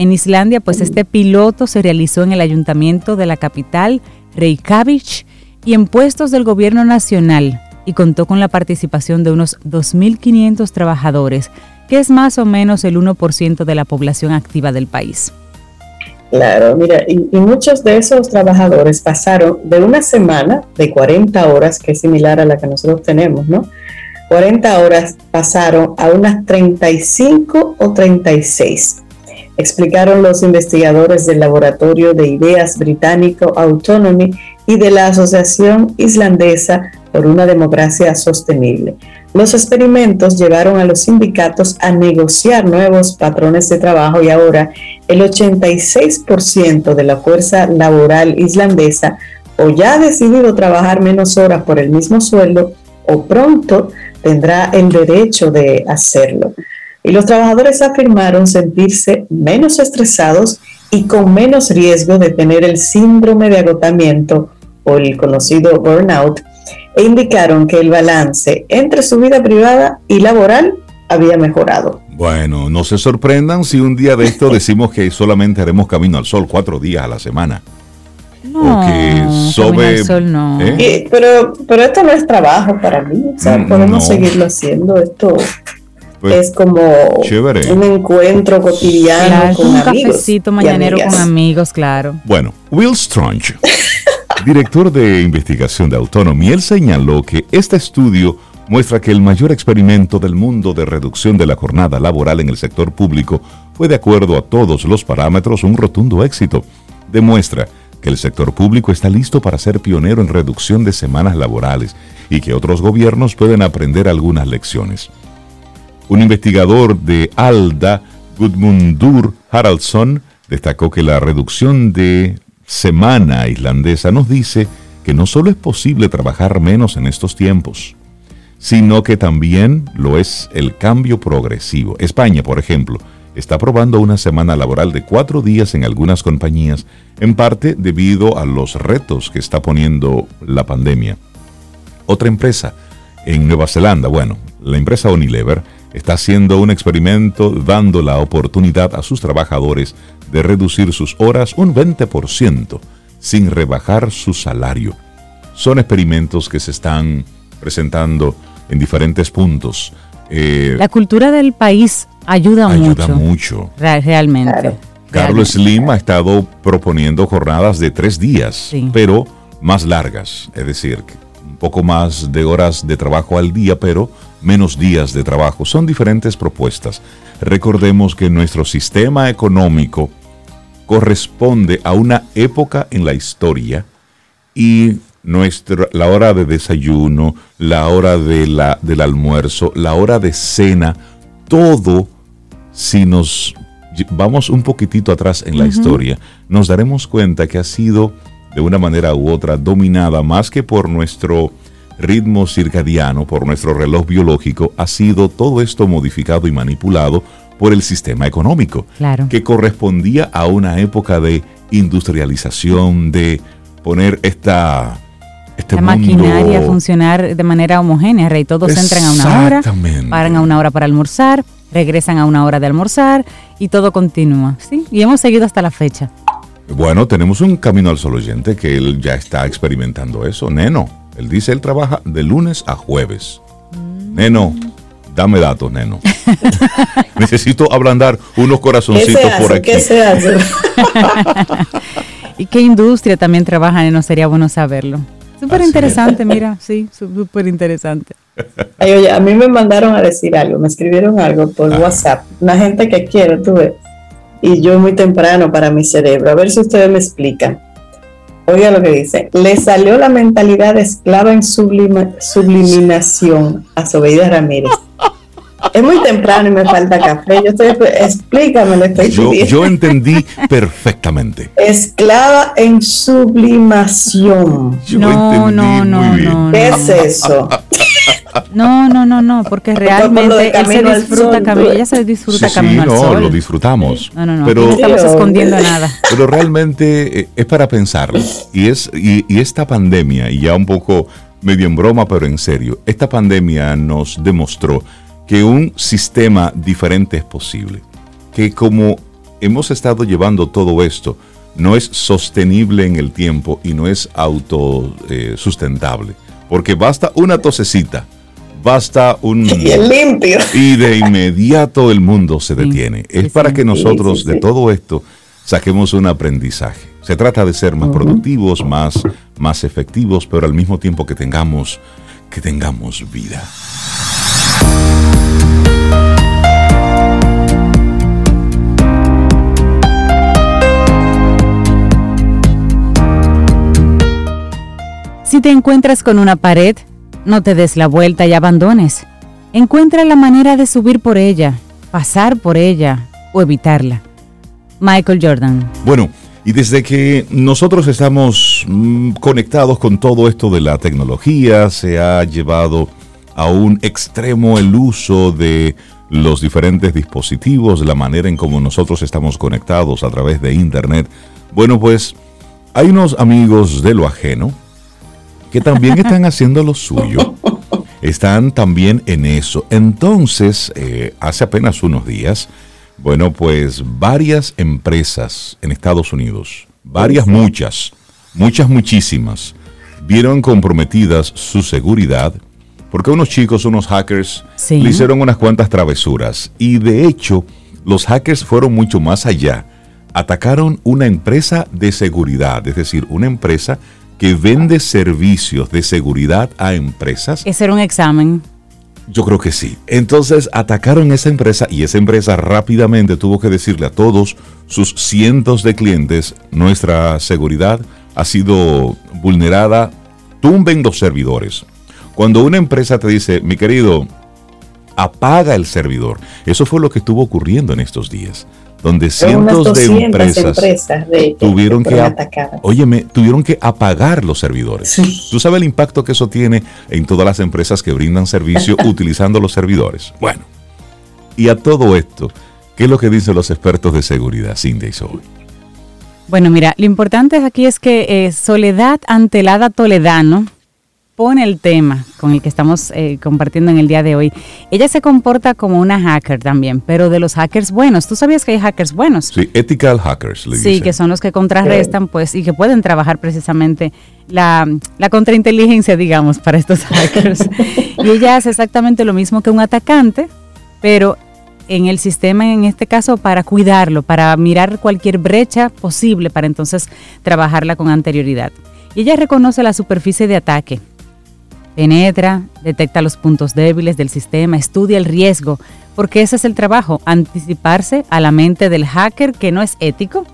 A: En Islandia, pues este piloto se realizó en el ayuntamiento de la capital, Reykjavik, y en puestos del gobierno nacional, y contó con la participación de unos 2.500 trabajadores, que es más o menos el 1% de la población activa del país.
C: Claro, mira, y, muchos de esos trabajadores pasaron de una semana de 40 horas, que es similar a la que nosotros tenemos, ¿no? 40 horas pasaron a unas 35 o 36. Explicaron los investigadores del Laboratorio de Ideas Británico Autonomy y de la Asociación Islandesa por una Democracia Sostenible. Los experimentos llevaron a los sindicatos a negociar nuevos patrones de trabajo y ahora el 86% de la fuerza laboral islandesa o ya ha decidido trabajar menos horas por el mismo sueldo o pronto tendrá el derecho de hacerlo. Y los trabajadores afirmaron sentirse menos estresados y con menos riesgo de tener el síndrome de agotamiento o el conocido burnout e indicaron que el balance entre su vida privada y laboral había mejorado.
B: Bueno, no se sorprendan si un día de esto decimos que solamente haremos camino al sol cuatro días a la semana.
A: No, Porque sol no.
C: ¿eh? pero, pero esto no es trabajo para mí. O sea, mm, podemos seguirlo haciendo. Esto pues, es como un encuentro cotidiano con
A: un
C: amigos.
A: Un cafecito mañanero con amigos, claro.
B: Bueno, Will Strange director de investigación de Autonomy, él señaló que este estudio muestra que el mayor experimento del mundo de reducción de la jornada laboral en el sector público fue de acuerdo a todos los parámetros un rotundo éxito. Demuestra que el sector público está listo para ser pionero en reducción de semanas laborales y que otros gobiernos pueden aprender algunas lecciones. Un investigador de ALDA, Gudmundur Haraldsson, destacó que la reducción de Semana Islandesa nos dice que no solo es posible trabajar menos en estos tiempos, sino que también lo es el cambio progresivo. España, por ejemplo, está probando una semana laboral de cuatro días en algunas compañías, en parte debido a los retos que está poniendo la pandemia. Otra empresa en Nueva Zelanda, bueno, la empresa Unilever, está haciendo un experimento dando la oportunidad a sus trabajadores de reducir sus horas un 20% sin rebajar su salario. Son experimentos que se están presentando en diferentes puntos.
A: Eh, la cultura del país ayuda,
B: ayuda
A: mucho.
B: mucho.
A: Realmente.
B: Carlos Slim ha estado proponiendo jornadas de tres días, pero más largas, es decir, un poco más de horas de trabajo al día, pero menos días de trabajo. Son diferentes propuestas. Recordemos que nuestro sistema económico corresponde a una época en la historia y nuestra, la hora de desayuno, la hora de la, del almuerzo, la hora de cena, todo, si nos vamos un poquitito atrás en la historia, nos daremos cuenta que ha sido de una manera u otra dominada más que por nuestro ritmo circadiano, por nuestro reloj biológico, ha sido todo esto modificado y manipulado por el sistema económico, que correspondía a una época de industrialización, de poner esta...
A: Este la maquinaria a funcionar de manera homogénea, Rey. Todos entran a una hora, paran a una hora para almorzar, regresan a una hora de almorzar y todo continúa. ¿sí? Y hemos seguido hasta la fecha.
B: Bueno, tenemos un camino al sol oyente que él ya está experimentando eso. Neno, él dice, él trabaja de lunes a jueves. Mm. Neno, Dame datos, neno. Necesito ablandar unos corazoncitos por aquí.
C: ¿Qué se hace?
A: ¿Y qué industria también trabaja, neno? Sería bueno saberlo. Súper interesante, mira, sí, súper interesante.
C: oye, a mí me mandaron a decir algo, me escribieron algo por WhatsApp, una gente que quiere, tú ves, y yo muy temprano para mi cerebro, a ver si ustedes me explican. Oiga lo que dice, le salió la mentalidad de esclava en subliminación a Sobeida Ramírez. Es muy temprano y me falta café. Yo estoy, explícame, lo estoy
B: yo, yo entendí perfectamente.
C: Esclava en sublimación.
A: no, no, no, no.
C: ¿Qué es eso?
A: No, no, no, no, porque realmente él se disfruta camino, ella se disfruta
B: sí,
A: camino
B: sí,
A: no,
B: lo disfrutamos.
A: No, no, no, pero, no estamos escondiendo nada.
B: Pero realmente eh, es para pensarlo. Y, es, y, y esta pandemia, y ya un poco medio en broma, pero en serio, esta pandemia nos demostró que un sistema diferente es posible. Que como hemos estado llevando todo esto, no es sostenible en el tiempo y no es autosustentable. porque basta una tosecita, basta un
C: limpio.
B: Y de inmediato el mundo se detiene. Es para que nosotros de todo esto saquemos un aprendizaje. Se trata de ser más productivos, más, más efectivos, pero al mismo tiempo que tengamos, que tengamos vida.
A: Si te encuentras con una pared, no te des la vuelta y abandones. Encuentra la manera de subir por ella, pasar por ella o evitarla. Michael Jordan.
B: Bueno, y desde que nosotros estamos mm, conectados con todo esto de la tecnología, se ha llevado a un extremo el uso de los diferentes dispositivos, la manera en cómo nosotros estamos conectados a través de Internet. Bueno, pues hay unos amigos de lo ajeno que también están haciendo lo suyo. Están también en eso. Entonces, eh, hace apenas unos días, bueno, pues varias empresas en Estados Unidos, varias muchas, muchas muchísimas, vieron comprometidas su seguridad porque unos chicos, unos hackers,
A: Sí.
B: le hicieron unas cuantas travesuras. Y de hecho, los hackers fueron mucho más allá. Atacaron una empresa de seguridad, es decir, una empresa que vende servicios de seguridad a empresas.
A: Ese era un examen.
B: Yo creo que sí. Entonces atacaron esa empresa y esa empresa rápidamente tuvo que decirle a todos sus cientos de clientes, nuestra seguridad ha sido vulnerada, tumben los servidores. Cuando una empresa te dice, mi querido, apaga el servidor, eso fue lo que estuvo ocurriendo en estos días, donde cientos de
C: 200
B: empresas,
C: empresas, de hecho,
B: tuvieron que,
C: atacadas.
B: óyeme, tuvieron que apagar los servidores.
C: Sí.
B: ¿Tú sabes el impacto que eso tiene en todas las empresas que brindan servicio utilizando los servidores? Bueno, y a todo esto, ¿qué es lo que dicen los expertos de seguridad, Cindy y Zoe?
A: Bueno, mira, lo importante aquí es que eh, Soledad Antelada Toledano pone el tema con el que estamos eh, compartiendo en el día de hoy. Ella se comporta como una hacker también, pero de los hackers buenos. ¿Tú sabías que hay hackers buenos?
B: Sí, ethical hackers, le
A: Sí,
B: dicen.
A: que son los que contrarrestan, pues, y que pueden trabajar precisamente la, la contrainteligencia, digamos, para estos hackers. y ella hace exactamente lo mismo que un atacante, pero en el sistema, en este caso, para cuidarlo, para mirar cualquier brecha posible, para entonces trabajarla con anterioridad. Y ella reconoce la superficie de ataque, penetra, detecta los puntos débiles del sistema, estudia el riesgo, porque ese es el trabajo, anticiparse a la mente del hacker que no es ético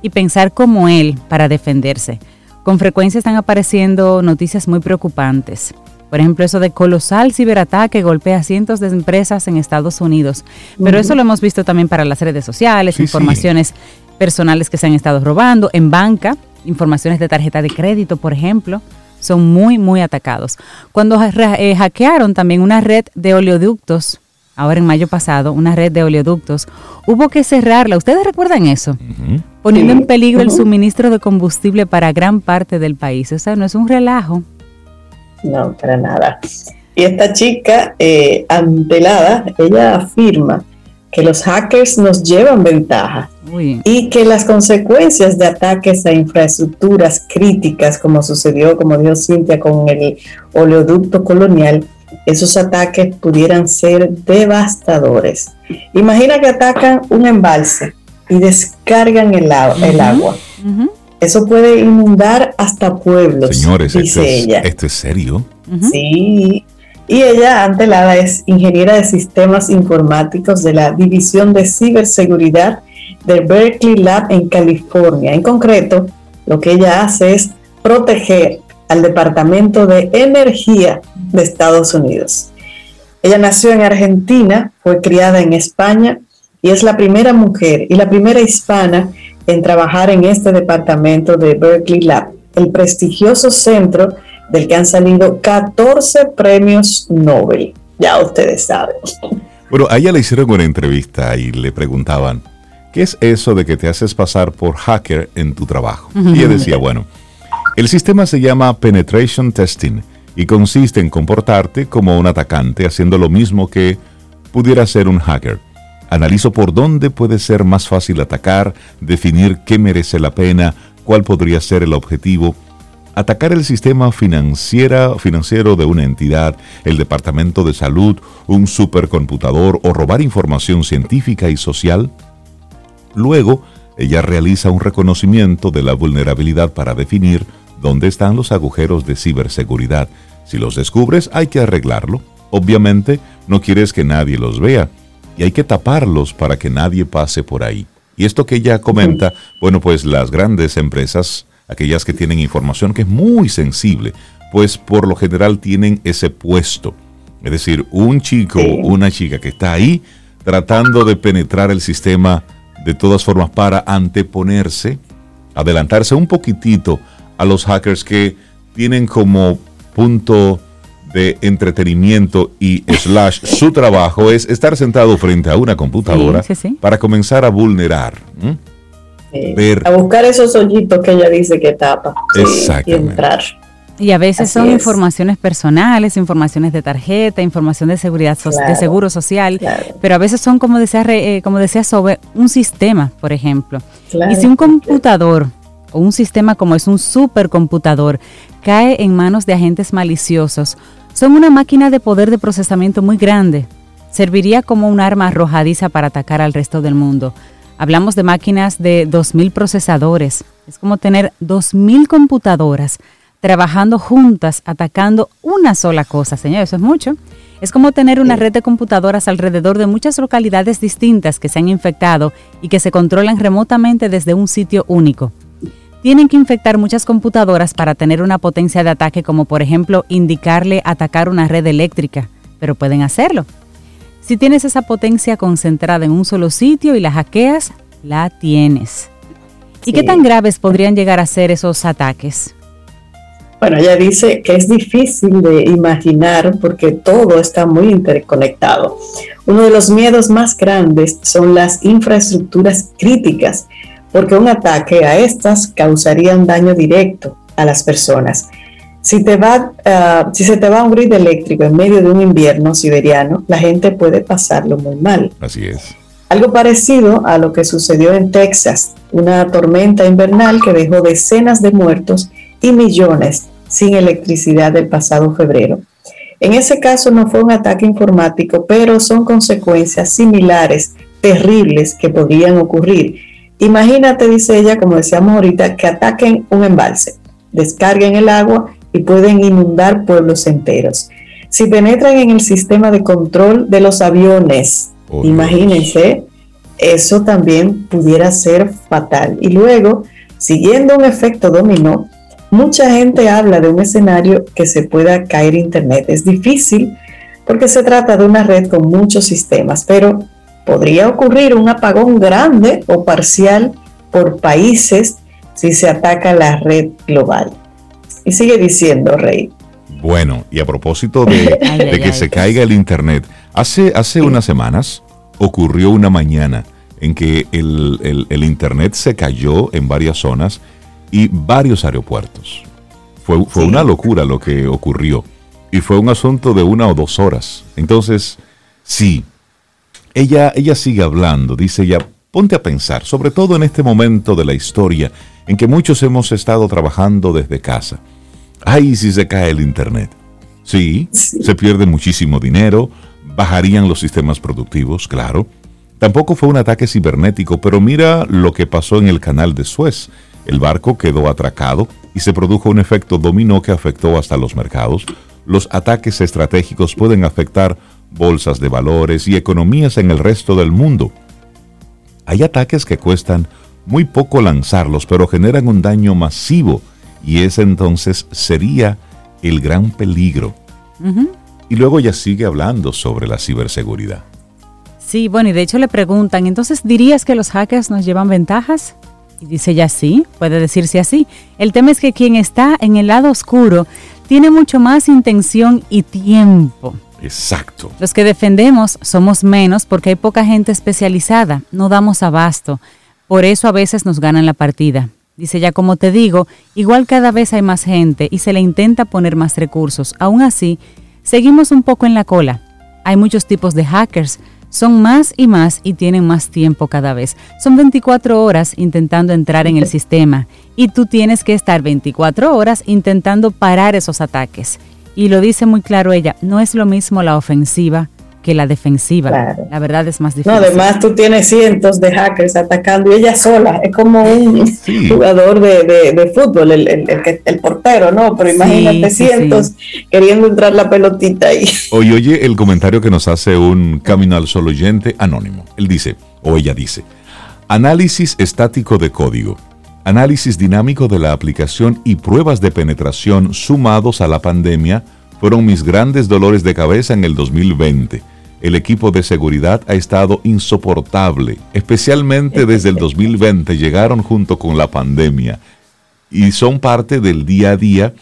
A: y pensar como él para defenderse. Con frecuencia están apareciendo noticias muy preocupantes. Por ejemplo, eso de colosal ciberataque golpea a cientos de empresas en Estados Unidos. Pero eso lo hemos visto también para las redes sociales,
B: Sí, sí.
A: informaciones personales que se han estado robando, en banca, informaciones de tarjeta de crédito, por ejemplo, son muy, muy atacados. Cuando eh, hackearon también una red de oleoductos, ahora en mayo pasado, una red de oleoductos, hubo que cerrarla. ¿Ustedes recuerdan eso? Poniendo en peligro el suministro de combustible para gran parte del país. O sea, no es un relajo.
C: No, para nada. Y esta chica, eh, Antelada, ella afirma que los hackers nos llevan ventaja
A: Uy.
C: y que las consecuencias de ataques a infraestructuras críticas, como sucedió, como dijo Cintia, con el oleoducto colonial, esos ataques pudieran ser devastadores. Imagina que atacan un embalse y descargan el, a- el
A: Ujú.
C: agua.
A: Ujú,
C: Eso puede inundar hasta pueblos,
B: Señores,
C: dice
B: esto es,
C: ella.
B: esto es serio.
A: ujú.
C: Sí. Y ella, Antelada, es ingeniera de sistemas informáticos de la División de Ciberseguridad de Berkeley Lab en California. En concreto, lo que ella hace es proteger al Departamento de Energía de Estados Unidos. Ella nació en Argentina, fue criada en España y es la primera mujer y la primera hispana en trabajar en este departamento de Berkeley Lab, el prestigioso centro del que han salido 14 premios Nobel. Ya ustedes saben.
B: Bueno, a ella le hicieron una entrevista y le preguntaban, ¿qué es eso de que te haces pasar por hacker en tu trabajo? Y ella decía, bueno, el sistema se llama Penetration Testing y consiste en comportarte como un atacante haciendo lo mismo que pudiera ser un hacker. Analizo por dónde puede ser más fácil atacar, definir qué merece la pena, cuál podría ser el objetivo, atacar el sistema financiera, financiero de una entidad, el departamento de salud, un supercomputador o robar información científica y social. Luego, ella realiza un reconocimiento de la vulnerabilidad para definir dónde están los agujeros de ciberseguridad. Si los descubres, hay que arreglarlo. Obviamente, no quieres que nadie los vea y hay que taparlos para que nadie pase por ahí. Y esto que ella comenta, bueno, pues las grandes empresas, aquellas que tienen información que es muy sensible, pues por lo general tienen ese puesto. Es decir, un chico o una chica que está ahí tratando de penetrar el sistema de todas formas para anteponerse, adelantarse un poquitito a los hackers que tienen como punto de entretenimiento y slash su trabajo es estar sentado frente a una computadora para comenzar a vulnerar.
C: a buscar esos hoyitos que ella dice que tapa. Y entrar.
A: Y a veces son informaciones personales, informaciones de tarjeta, información de seguridad de seguro social, pero a veces son como decía eh, como decía sobre un sistema, por ejemplo. y si un computador o un sistema como es un supercomputador cae en manos de agentes maliciosos, son una máquina de poder de procesamiento muy grande. Serviría como un arma arrojadiza para atacar al resto del mundo. Hablamos de máquinas de 2.000 procesadores. Es como tener 2.000 computadoras trabajando juntas, atacando una sola cosa, señor, eso es mucho. Es como tener una red de computadoras alrededor de muchas localidades distintas que se han infectado y que se controlan remotamente desde un sitio único. Tienen que infectar muchas computadoras para tener una potencia de ataque como por ejemplo indicarle atacar una red eléctrica, pero pueden hacerlo. Si tienes esa potencia concentrada en un solo sitio y la hackeas, la tienes. ¿Y qué tan graves podrían llegar a ser esos ataques?
C: Bueno, ella dice que es difícil de imaginar porque todo está muy interconectado. Uno de los miedos más grandes son las infraestructuras críticas, porque un ataque a estas causaría un daño directo a las personas. Si, te va, ah, si se te va un grid eléctrico en medio de un invierno siberiano, la gente puede pasarlo muy mal.
B: Así es.
C: Algo parecido a lo que sucedió en Texas, una tormenta invernal que dejó decenas de muertos y millones sin electricidad del pasado febrero. En ese caso no fue un ataque informático, pero son consecuencias similares, terribles, que podrían ocurrir. Imagínate, dice ella, como decíamos ahorita, que ataquen un embalse, descarguen el agua y pueden inundar pueblos enteros. Si penetran en el sistema de control de los aviones, oh, imagínense, eso también pudiera ser fatal. Y luego, siguiendo un efecto dominó, Mucha gente habla de un escenario que se pueda caer Internet. Es difícil porque se trata de una red con muchos sistemas, pero podría ocurrir un apagón grande o parcial por países si se ataca la red global. Y sigue diciendo, Rey.
B: Bueno, y a propósito de, que se caiga el Internet, hace, hace unas semanas ocurrió una mañana en que el, el Internet se cayó en varias zonas y varios aeropuertos. Fue, fue una locura lo que ocurrió. Y fue un asunto de una o dos horas. Entonces, sí, ella, ella sigue hablando, dice ella, ponte a pensar, sobre todo en este momento de la historia en que muchos hemos estado trabajando desde casa. Ay, si se cae el Internet. Sí, se pierde muchísimo dinero, bajarían los sistemas productivos, claro. Tampoco fue un ataque cibernético, pero mira lo que pasó en el canal de Suez. El barco quedó atracado y se produjo un efecto dominó que afectó hasta los mercados. Los ataques estratégicos pueden afectar bolsas de valores y economías en el resto del mundo. Hay ataques que cuestan muy poco lanzarlos, pero generan un daño masivo y ese entonces sería el gran peligro. Y luego ya sigue hablando sobre la ciberseguridad.
A: Sí, bueno, y de hecho le preguntan, entonces dirías que los hackers nos llevan ventajas? Y dice ya sí, puede decirse así. El tema es que quien está en el lado oscuro tiene mucho más intención y tiempo.
B: Exacto.
A: Los que defendemos somos menos porque hay poca gente especializada, no damos abasto. Por eso a veces nos ganan la partida. Dice ya como te digo, igual cada vez hay más gente y se le intenta poner más recursos. Aún así, seguimos un poco en la cola. Hay muchos tipos de hackers, son más y más y tienen más tiempo cada vez. Son 24 horas intentando entrar en el sistema y tú tienes que estar 24 horas intentando parar esos ataques. Y lo dice muy claro ella, no es lo mismo la ofensiva que la defensiva. La verdad es más difícil.
C: No, además tú tienes cientos de hackers atacando y ella sola. Es como un jugador de, fútbol, el, el, portero, ¿no? Pero imagínate cientos queriendo entrar la pelotita ahí.
B: Oye, oye, el comentario que nos hace un camino al solo oyente anónimo. Él dice, o ella dice, análisis estático de código. análisis dinámico de la aplicación y pruebas de penetración sumados a la pandemia fueron mis grandes dolores de cabeza en el 2020. El equipo de seguridad ha estado insoportable, especialmente desde el 2020 llegaron junto con la pandemia y son parte del día a día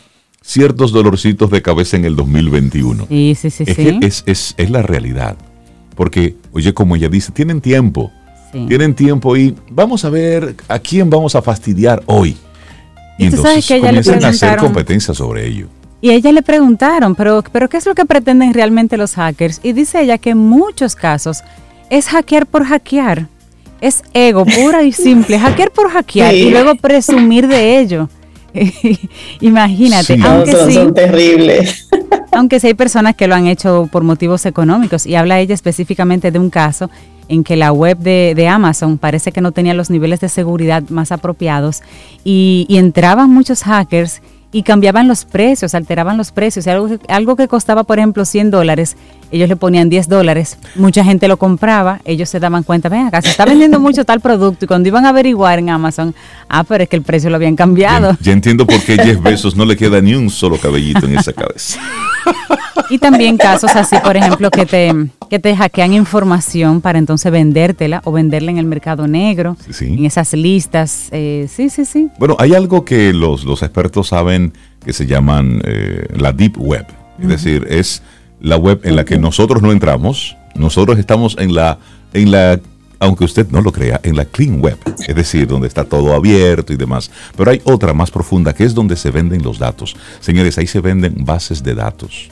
B: ciertos dolorcitos de cabeza en el 2021.
A: Sí, sí, sí.
B: Es,
A: sí.
B: que es, es, es la realidad. Porque, oye, como ella dice, tienen tiempo.
A: Sí.
B: Tienen tiempo y vamos a ver a quién vamos a fastidiar hoy. Y,
A: Y sabes
B: entonces
A: que le
B: comienzan a hacer competencia sobre ello.
A: Y ella le preguntaron, pero, pero ¿qué es lo que pretenden realmente los hackers? Y dice ella que en muchos casos es hackear por hackear. Es ego pura y simple, hackear por hackear
C: Sí.
A: y luego presumir de ello. Imagínate,
B: Sí.
C: No,
A: aunque
C: son,
A: sí,
C: son terribles.
A: aunque sí hay personas que lo han hecho por motivos económicos. Y habla ella específicamente de un caso en que la web de, de Amazon parece que no tenía los niveles de seguridad más apropiados y, y entraban muchos hackers y cambiaban los precios, alteraban los precios. Algo, que, algo que costaba, por ejemplo, 100 dólares, ellos le ponían 10 dólares. Mucha gente lo compraba, ellos se daban cuenta, ven acá, se está vendiendo mucho tal producto. Y cuando iban a averiguar en Amazon, ah, pero es que el precio lo habían cambiado.
B: Ya, ya entiendo por qué Jeff Bezos no le queda ni un solo cabellito en esa cabeza.
A: Y también casos así, por ejemplo, que te, que te hackean información para entonces vendértela o venderla en el mercado negro,
B: Sí,
A: en esas listas. eh, sí, sí, sí.
B: Bueno, hay algo que los, los expertos saben que se llaman eh, la Deep Web. Es decir, es la web en la que nosotros no entramos. Nosotros estamos en la, en la, aunque usted no lo crea, en la Clean Web. Es decir, donde está todo abierto y demás. Pero hay otra más profunda que es donde se venden los datos. Señores, ahí se venden bases de datos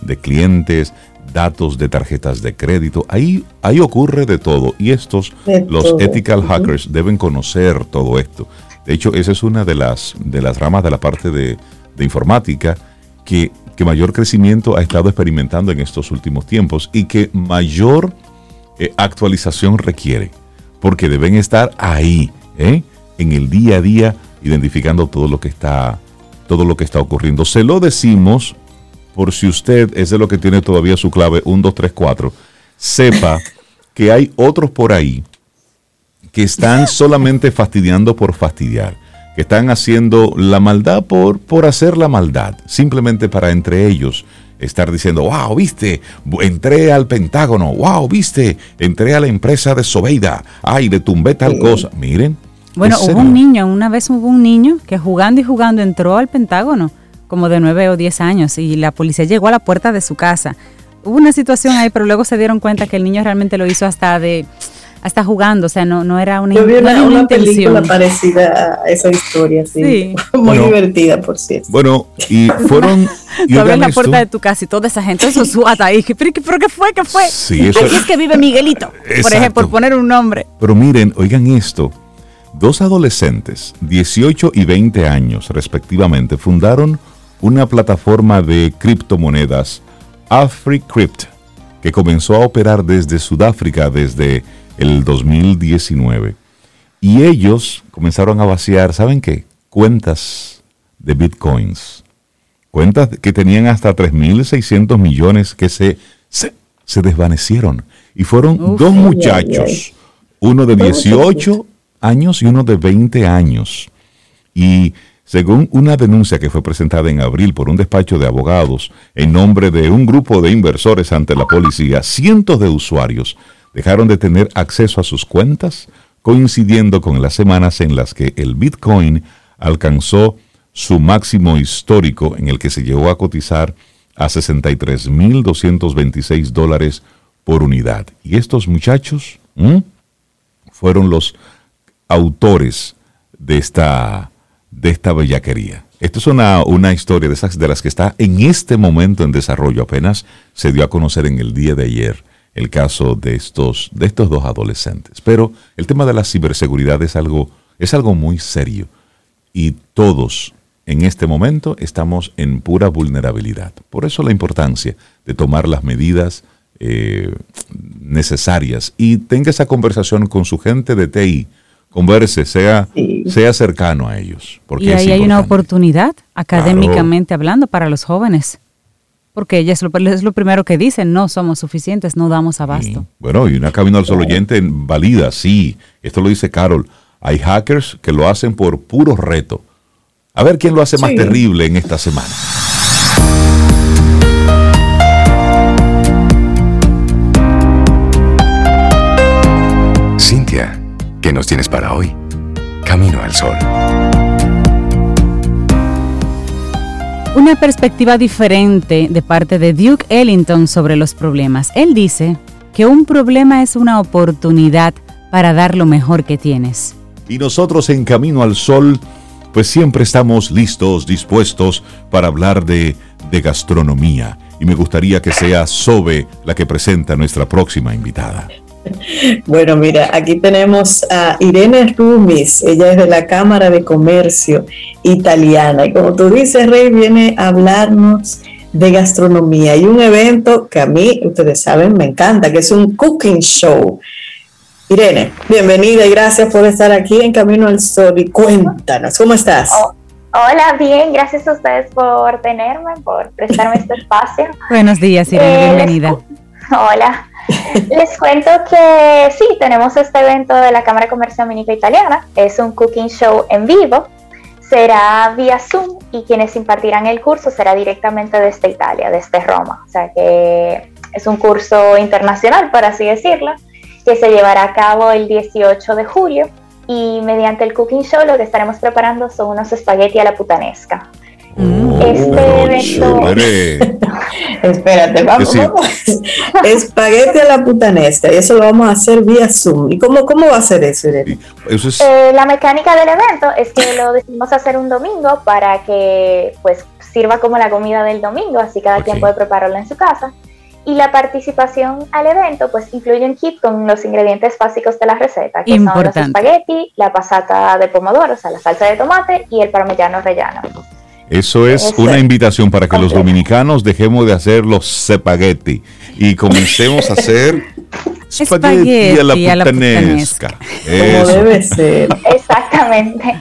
B: de clientes, datos de tarjetas de crédito. Ahí, ahí ocurre de todo. Y estos,
C: De
B: los
C: todo.
B: ethical hackers, deben conocer todo esto. De hecho, esa es una de las, de las ramas de la parte de, de informática que, mayor crecimiento ha estado experimentando en estos últimos tiempos y que mayor eh, actualización requiere. Porque deben estar ahí, ¿eh? en el día a día, identificando todo lo que está, todo lo que está ocurriendo. Se lo decimos por si usted es de lo que tiene todavía su clave 1, 2, 3, 4, sepa que hay otros por ahí que están solamente fastidiando por fastidiar, que están haciendo la maldad por, por hacer la maldad, simplemente para entre ellos estar diciendo, wow, viste, entré al Pentágono, wow, viste, entré a la empresa de Sobeida, ay, le tumbé tal cosa. Miren.
A: Bueno,
B: ¿en
A: hubo
B: serio?
A: un niño, una vez hubo un niño que jugando y jugando entró al Pentágono, como de 9 o 10 años, y la policía llegó a la puerta de su casa. Hubo una situación ahí, pero luego se dieron cuenta que el niño realmente lo hizo hasta de hasta jugando, o sea, no, no era una,
C: Yo vi
A: no
C: una,
A: era una
C: una película parecida a esa historia, sí.
A: Sí.
C: Muy
B: Bueno.
C: divertida, por cierto.
B: Bueno, y fueron... y
A: Tú abres la
B: esto.
A: puerta de tu casa y toda esa gente, eso suata ahí. ¿Pero, qué- pero qué fue? ¿Qué fue?
B: Sí, eso-
A: Aquí es que vive Miguelito, por ejemplo, por poner un nombre.
B: Pero miren, oigan esto. Dos adolescentes, 18 y 20 años respectivamente, fundaron una plataforma de criptomonedas, AfriCrypt, que comenzó a operar desde Sudáfrica desde el 2019. Y ellos comenzaron a vaciar, ¿saben qué? Cuentas de bitcoins. Cuentas que tenían hasta 3.600 millones que se, se, se desvanecieron. Y fueron
A: Uf.
B: dos muchachos, uno de
C: Dos
B: 18 años y uno de 20 años. Y según una denuncia que fue presentada en abril por un despacho de abogados en nombre de un grupo de inversores ante la policía, cientos de usuarios dejaron de tener acceso a sus cuentas, coincidiendo con las semanas en las que el Bitcoin alcanzó su máximo histórico en el que se llegó a cotizar a 63.226 dólares por unidad. Y estos muchachos fueron los autores de esta, de esta bellaquería. Esto es una, una historia de, de las que está en este momento en desarrollo. Apenas se dio a conocer en el día de ayer el caso de estos, de estos dos adolescentes. Pero el tema de la ciberseguridad es algo, es algo muy serio. Y todos en este momento estamos en pura vulnerabilidad. Por eso la importancia de tomar las medidas eh, necesarias y tenga esa conversación con su gente de TI, converse, sea,
C: Sí.
B: sea cercano a ellos. Porque
A: Y ahí hay una oportunidad académicamente hablando para los jóvenes. Porque ella es lo, es lo primero que dicen, no somos suficientes, no damos abasto.
B: Sí. Bueno, y una cabina al sol oyente valida, sí. Esto lo dice Carol. Hay hackers que lo hacen por puro reto. A ver quién lo hace más terrible en esta semana.
D: Cintia, ¿qué nos tienes para hoy? Camino al sol.
A: Una perspectiva diferente de parte de Duke Ellington sobre los problemas. Él dice que un problema es una oportunidad para dar lo mejor que tienes.
B: Y nosotros en Camino al Sol, pues siempre estamos listos, dispuestos para hablar de, gastronomía. Y me gustaría que sea Sobe la que presenta nuestra próxima invitada.
C: Bueno, mira, aquí tenemos a Irene Rumis, ella es de la Cámara de Comercio Italiana y como tú dices, Rey, viene a hablarnos de gastronomía y un evento que a mí, ustedes saben, me encanta, que es un cooking show. Irene, bienvenida y gracias por estar aquí en Camino al Sol y cuéntanos, ¿cómo estás?
F: Oh, hola, bien, gracias a ustedes por tenerme, por prestarme este espacio.
A: Buenos días, Irene,
F: Eh,
A: bienvenida.
F: Hola. Les cuento que sí, tenemos este evento de la Cámara de Comercio Mínica Italiana. Es un cooking show en vivo. Será vía Zoom y quienes impartirán el curso será directamente desde Italia, desde Roma. O sea que es un curso internacional, por así decirlo, que se llevará a cabo el 18 de julio. Y mediante el cooking show lo que estaremos preparando son unos espagueti a la putanesca.
A: Mm.
F: Este evento-
B: chévere.
C: Espérate, vamos,
B: Sí.
C: vamos. Espagueti a la putanesca y eso lo vamos a hacer vía Zoom. ¿Y cómo, cómo va a ser eso, Irene?
B: Eso es...
F: Eh, la mecánica del evento es que lo decidimos hacer un domingo para que pues sirva como la comida del domingo, así cada quien
B: Ok.
F: puede prepararlo en su casa. Y la participación al evento pues incluye un kit con los ingredientes básicos de la receta, que son los
A: Importante.
F: espagueti, la pasata de pomodoro, o sea, la salsa de tomate y el parmigiano rellano.
B: Eso es una invitación para que los dominicanos dejemos de hacer los spaghetti y comencemos a hacer spaghetti a la
A: Espagueti a la
B: putanesca.
C: Como debe ser.
F: Exactamente.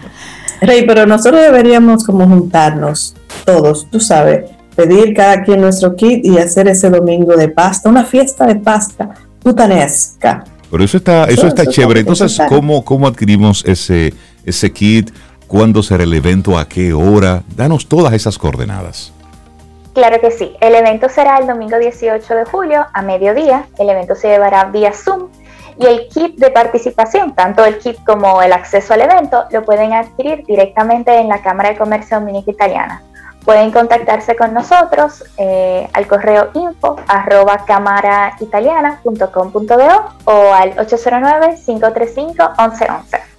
C: Rey, pero nosotros deberíamos como juntarnos todos, tú sabes, pedir cada quien nuestro kit y hacer ese domingo de pasta, una fiesta de pasta putanesca.
B: Pero eso está, eso
C: Eso-
B: está
C: eso
B: chévere. Entonces. ¿cómo, ¿cómo adquirimos ese, ese kit? ¿Cuándo será el evento? ¿A qué hora? Danos todas esas coordenadas.
F: Claro que sí. El evento será el domingo 18 de julio a mediodía. El evento se llevará vía Zoom y el kit de participación, tanto el kit como el acceso al evento, lo pueden adquirir directamente en la Cámara de Comercio Mínica Italiana. Pueden contactarse con nosotros eh, al correo info arroba o al 809-535-1111.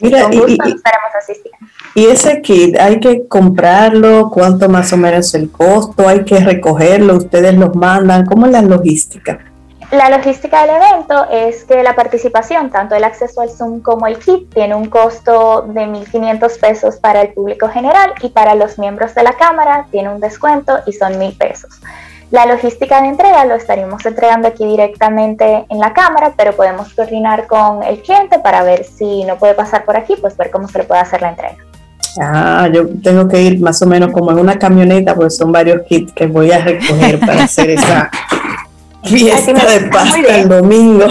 C: Mira,
F: Con
C: y,
F: gusto
C: y-
F: estaremos asistiendo.
C: y ese kit, ¿hay que comprarlo? ¿Cuánto más o menos el costo? ¿Hay que recogerlo? ¿Ustedes los mandan? ¿Cómo es la logística?
F: La logística del evento es que la participación, tanto el acceso al Zoom como el kit, tiene un costo de 1.500 pesos para el público general y para los miembros de la Cámara tiene un descuento y son 1.000 pesos. La logística de entrega lo estaríamos entregando aquí directamente en la Cámara, pero podemos coordinar con el cliente para ver si no puede pasar por aquí, pues ver cómo se le puede hacer la entrega.
C: Ah, yo tengo que ir más o menos como en una camioneta, pues son varios kits que voy a recoger para hacer esa fiesta de pasta el domingo.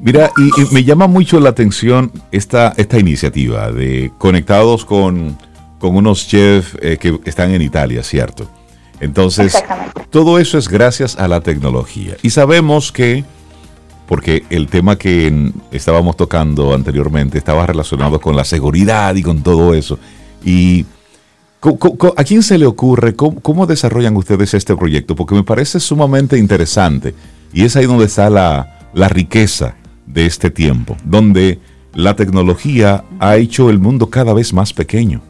B: Mira, y, y me llama mucho la atención esta, esta iniciativa de conectados con, con unos chefs eh, que están en Italia, ¿cierto? Entonces, todo eso es gracias a la tecnología. Y sabemos que, porque el tema que estábamos tocando anteriormente estaba relacionado con la seguridad y con todo eso. Y ¿a quién se le ocurre? ¿Cómo, cómo desarrollan ustedes este proyecto? Porque me parece sumamente interesante. Y es ahí donde está la, la riqueza de este tiempo, donde la tecnología ha hecho el mundo cada vez más pequeño.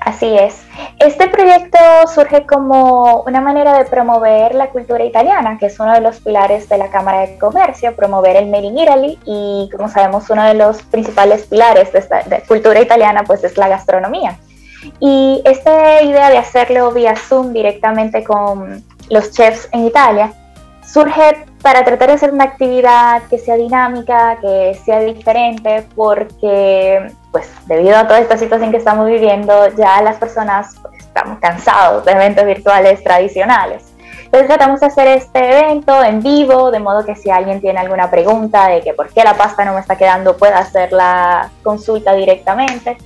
F: Así es. Este proyecto surge como una manera de promover la cultura italiana, que es uno de los pilares de la Cámara de Comercio, promover el Made in Italy y, como sabemos, uno de los principales pilares de esta de cultura italiana pues es la gastronomía. Y esta idea de hacerlo vía Zoom directamente con los chefs en Italia surge para tratar de hacer una actividad que sea dinámica, que sea diferente, porque pues debido a toda esta situación que estamos viviendo, ya las personas pues, estamos cansados de eventos virtuales tradicionales. Entonces tratamos de hacer este evento en vivo, de modo que si alguien tiene alguna pregunta de que por qué la pasta no me está quedando, pueda hacer la consulta directamente.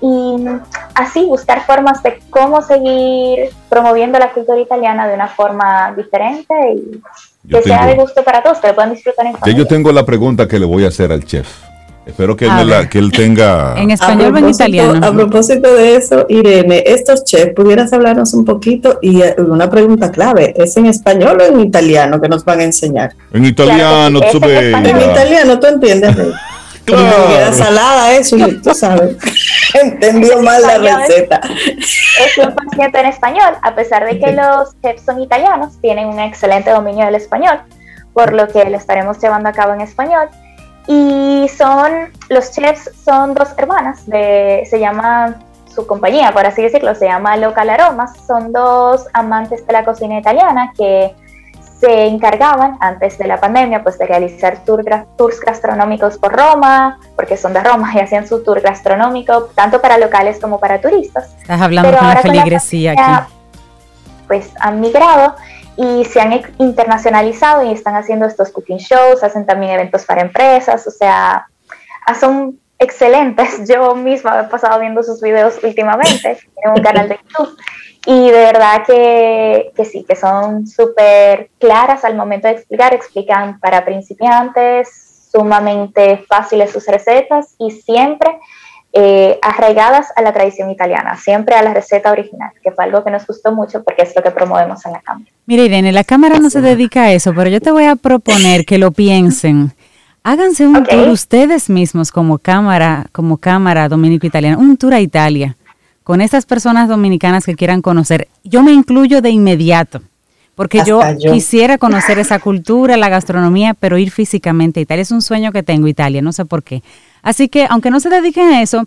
F: Y así buscar formas de cómo seguir promoviendo la cultura italiana de una forma diferente y que sea de gusto para todos, que lo puedan disfrutar en familia.
B: Yo tengo la pregunta que le voy a hacer al chef. Espero que, él, que él tenga...
A: En español o en italiano.
C: A propósito de eso, Irene, estos chefs, ¿pudieras hablarnos un poquito? Y eh, una pregunta clave, ¿es en español o en italiano que nos van a enseñar?
B: En italiano,
C: tú en, en italiano, ¿tú entiendes? Claro. salada eso, tú sabes. Entendió mal la receta.
F: Es 100% en español, a pesar de que los chefs son italianos, tienen un excelente dominio del español, por lo que lo estaremos llevando a cabo en español. Y son, los chefs son dos hermanas, de, se llama su compañía, por así decirlo, se llama Local Aromas. Son dos amantes de la cocina italiana que se encargaban antes de la pandemia pues de realizar tours gastronómicos por Roma, porque son de Roma y hacían su tour gastronómico tanto para locales como para turistas.
A: Estás hablando con la feligresía aquí.
F: Pues han migrado y se han internacionalizado y están haciendo estos cooking shows, hacen también eventos para empresas, o sea, ah, son excelentes. Yo misma he pasado viendo sus videos últimamente en un canal de YouTube y de verdad que, que sí, que son súper claras al momento de explicar, explican para principiantes, sumamente fáciles sus recetas y siempre eh, arraigadas a la tradición italiana, siempre a la receta original, que fue algo que nos gustó mucho porque es lo que promovemos en la cámara.
A: Mira, Irene, la cámara no se dedica a eso, pero yo te voy a proponer que lo piensen. Háganse un tour ustedes mismos como cámara, como cámara dominico-italiana, un tour a Italia, con esas personas dominicanas que quieran conocer. Yo me incluyo de inmediato, porque yo, yo, quisiera conocer esa cultura, la gastronomía, pero ir físicamente a Italia es un sueño que tengo, Italia, no sé por qué. Así que, aunque no se dediquen a eso,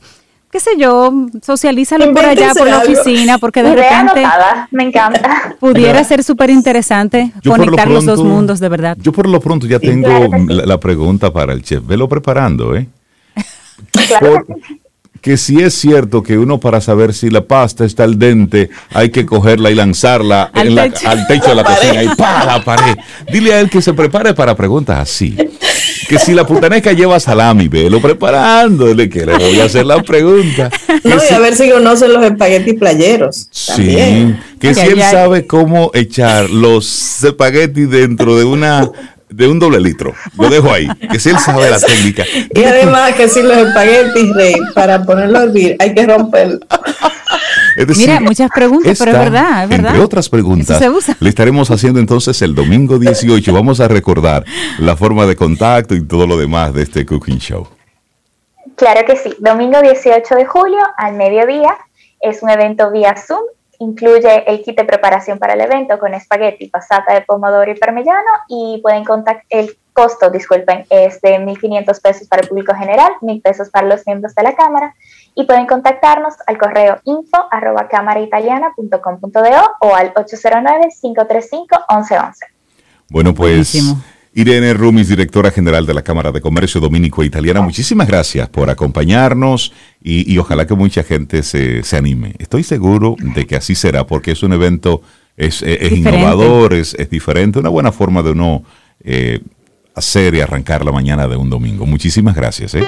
A: qué sé yo, socialízalo por allá, por la oficina, porque de repente
F: me encanta.
A: pudiera ser súper interesante conectar los dos mundos, de verdad.
B: Yo por lo pronto ya tengo la, pregunta para el chef. Velo preparando, ¿eh? Claro que si es cierto que uno para saber si la pasta está al dente hay que cogerla y lanzarla al, techo. de la, cocina y para la pared. Dile a él que se prepare para preguntas así que si la putaneca lleva salami, velo preparándole, que le voy a hacer la pregunta.
C: No, y a ver si conocen los espaguetis playeros.
B: Sí, que si él sabe cómo echar los espaguetis dentro de una de un doble litro. Lo dejo ahí, que si él sabe la técnica.
C: Y además que si los espaguetis, Rey, para ponerlo a hervir, hay que romperlo.
A: Mira, muchas preguntas, pero es verdad, es verdad.
B: Entre otras preguntas, le estaremos haciendo entonces el domingo 18. Vamos a recordar la forma de contacto y todo lo demás de este cooking show.
F: Claro que sí. Domingo 18 de julio al mediodía es un evento vía Zoom. Incluye el kit de preparación para el evento con espagueti, pasata de pomodoro y parmellano y pueden contactar el costo, disculpen, es de 1.500 pesos para el público general, 1.000 pesos para los miembros de la Cámara y pueden contactarnos al correo info arroba o al 809-535-1111.
B: Bueno, pues Irene Rumis, directora general de la Cámara de Comercio Dominico Italiana, muchísimas gracias por acompañarnos y, ojalá que mucha gente se, anime. Estoy seguro de que así será porque es un evento, es, innovador, es, diferente, una buena forma de uno eh, hacer y arrancar la mañana de un domingo. Muchísimas gracias. ¿eh?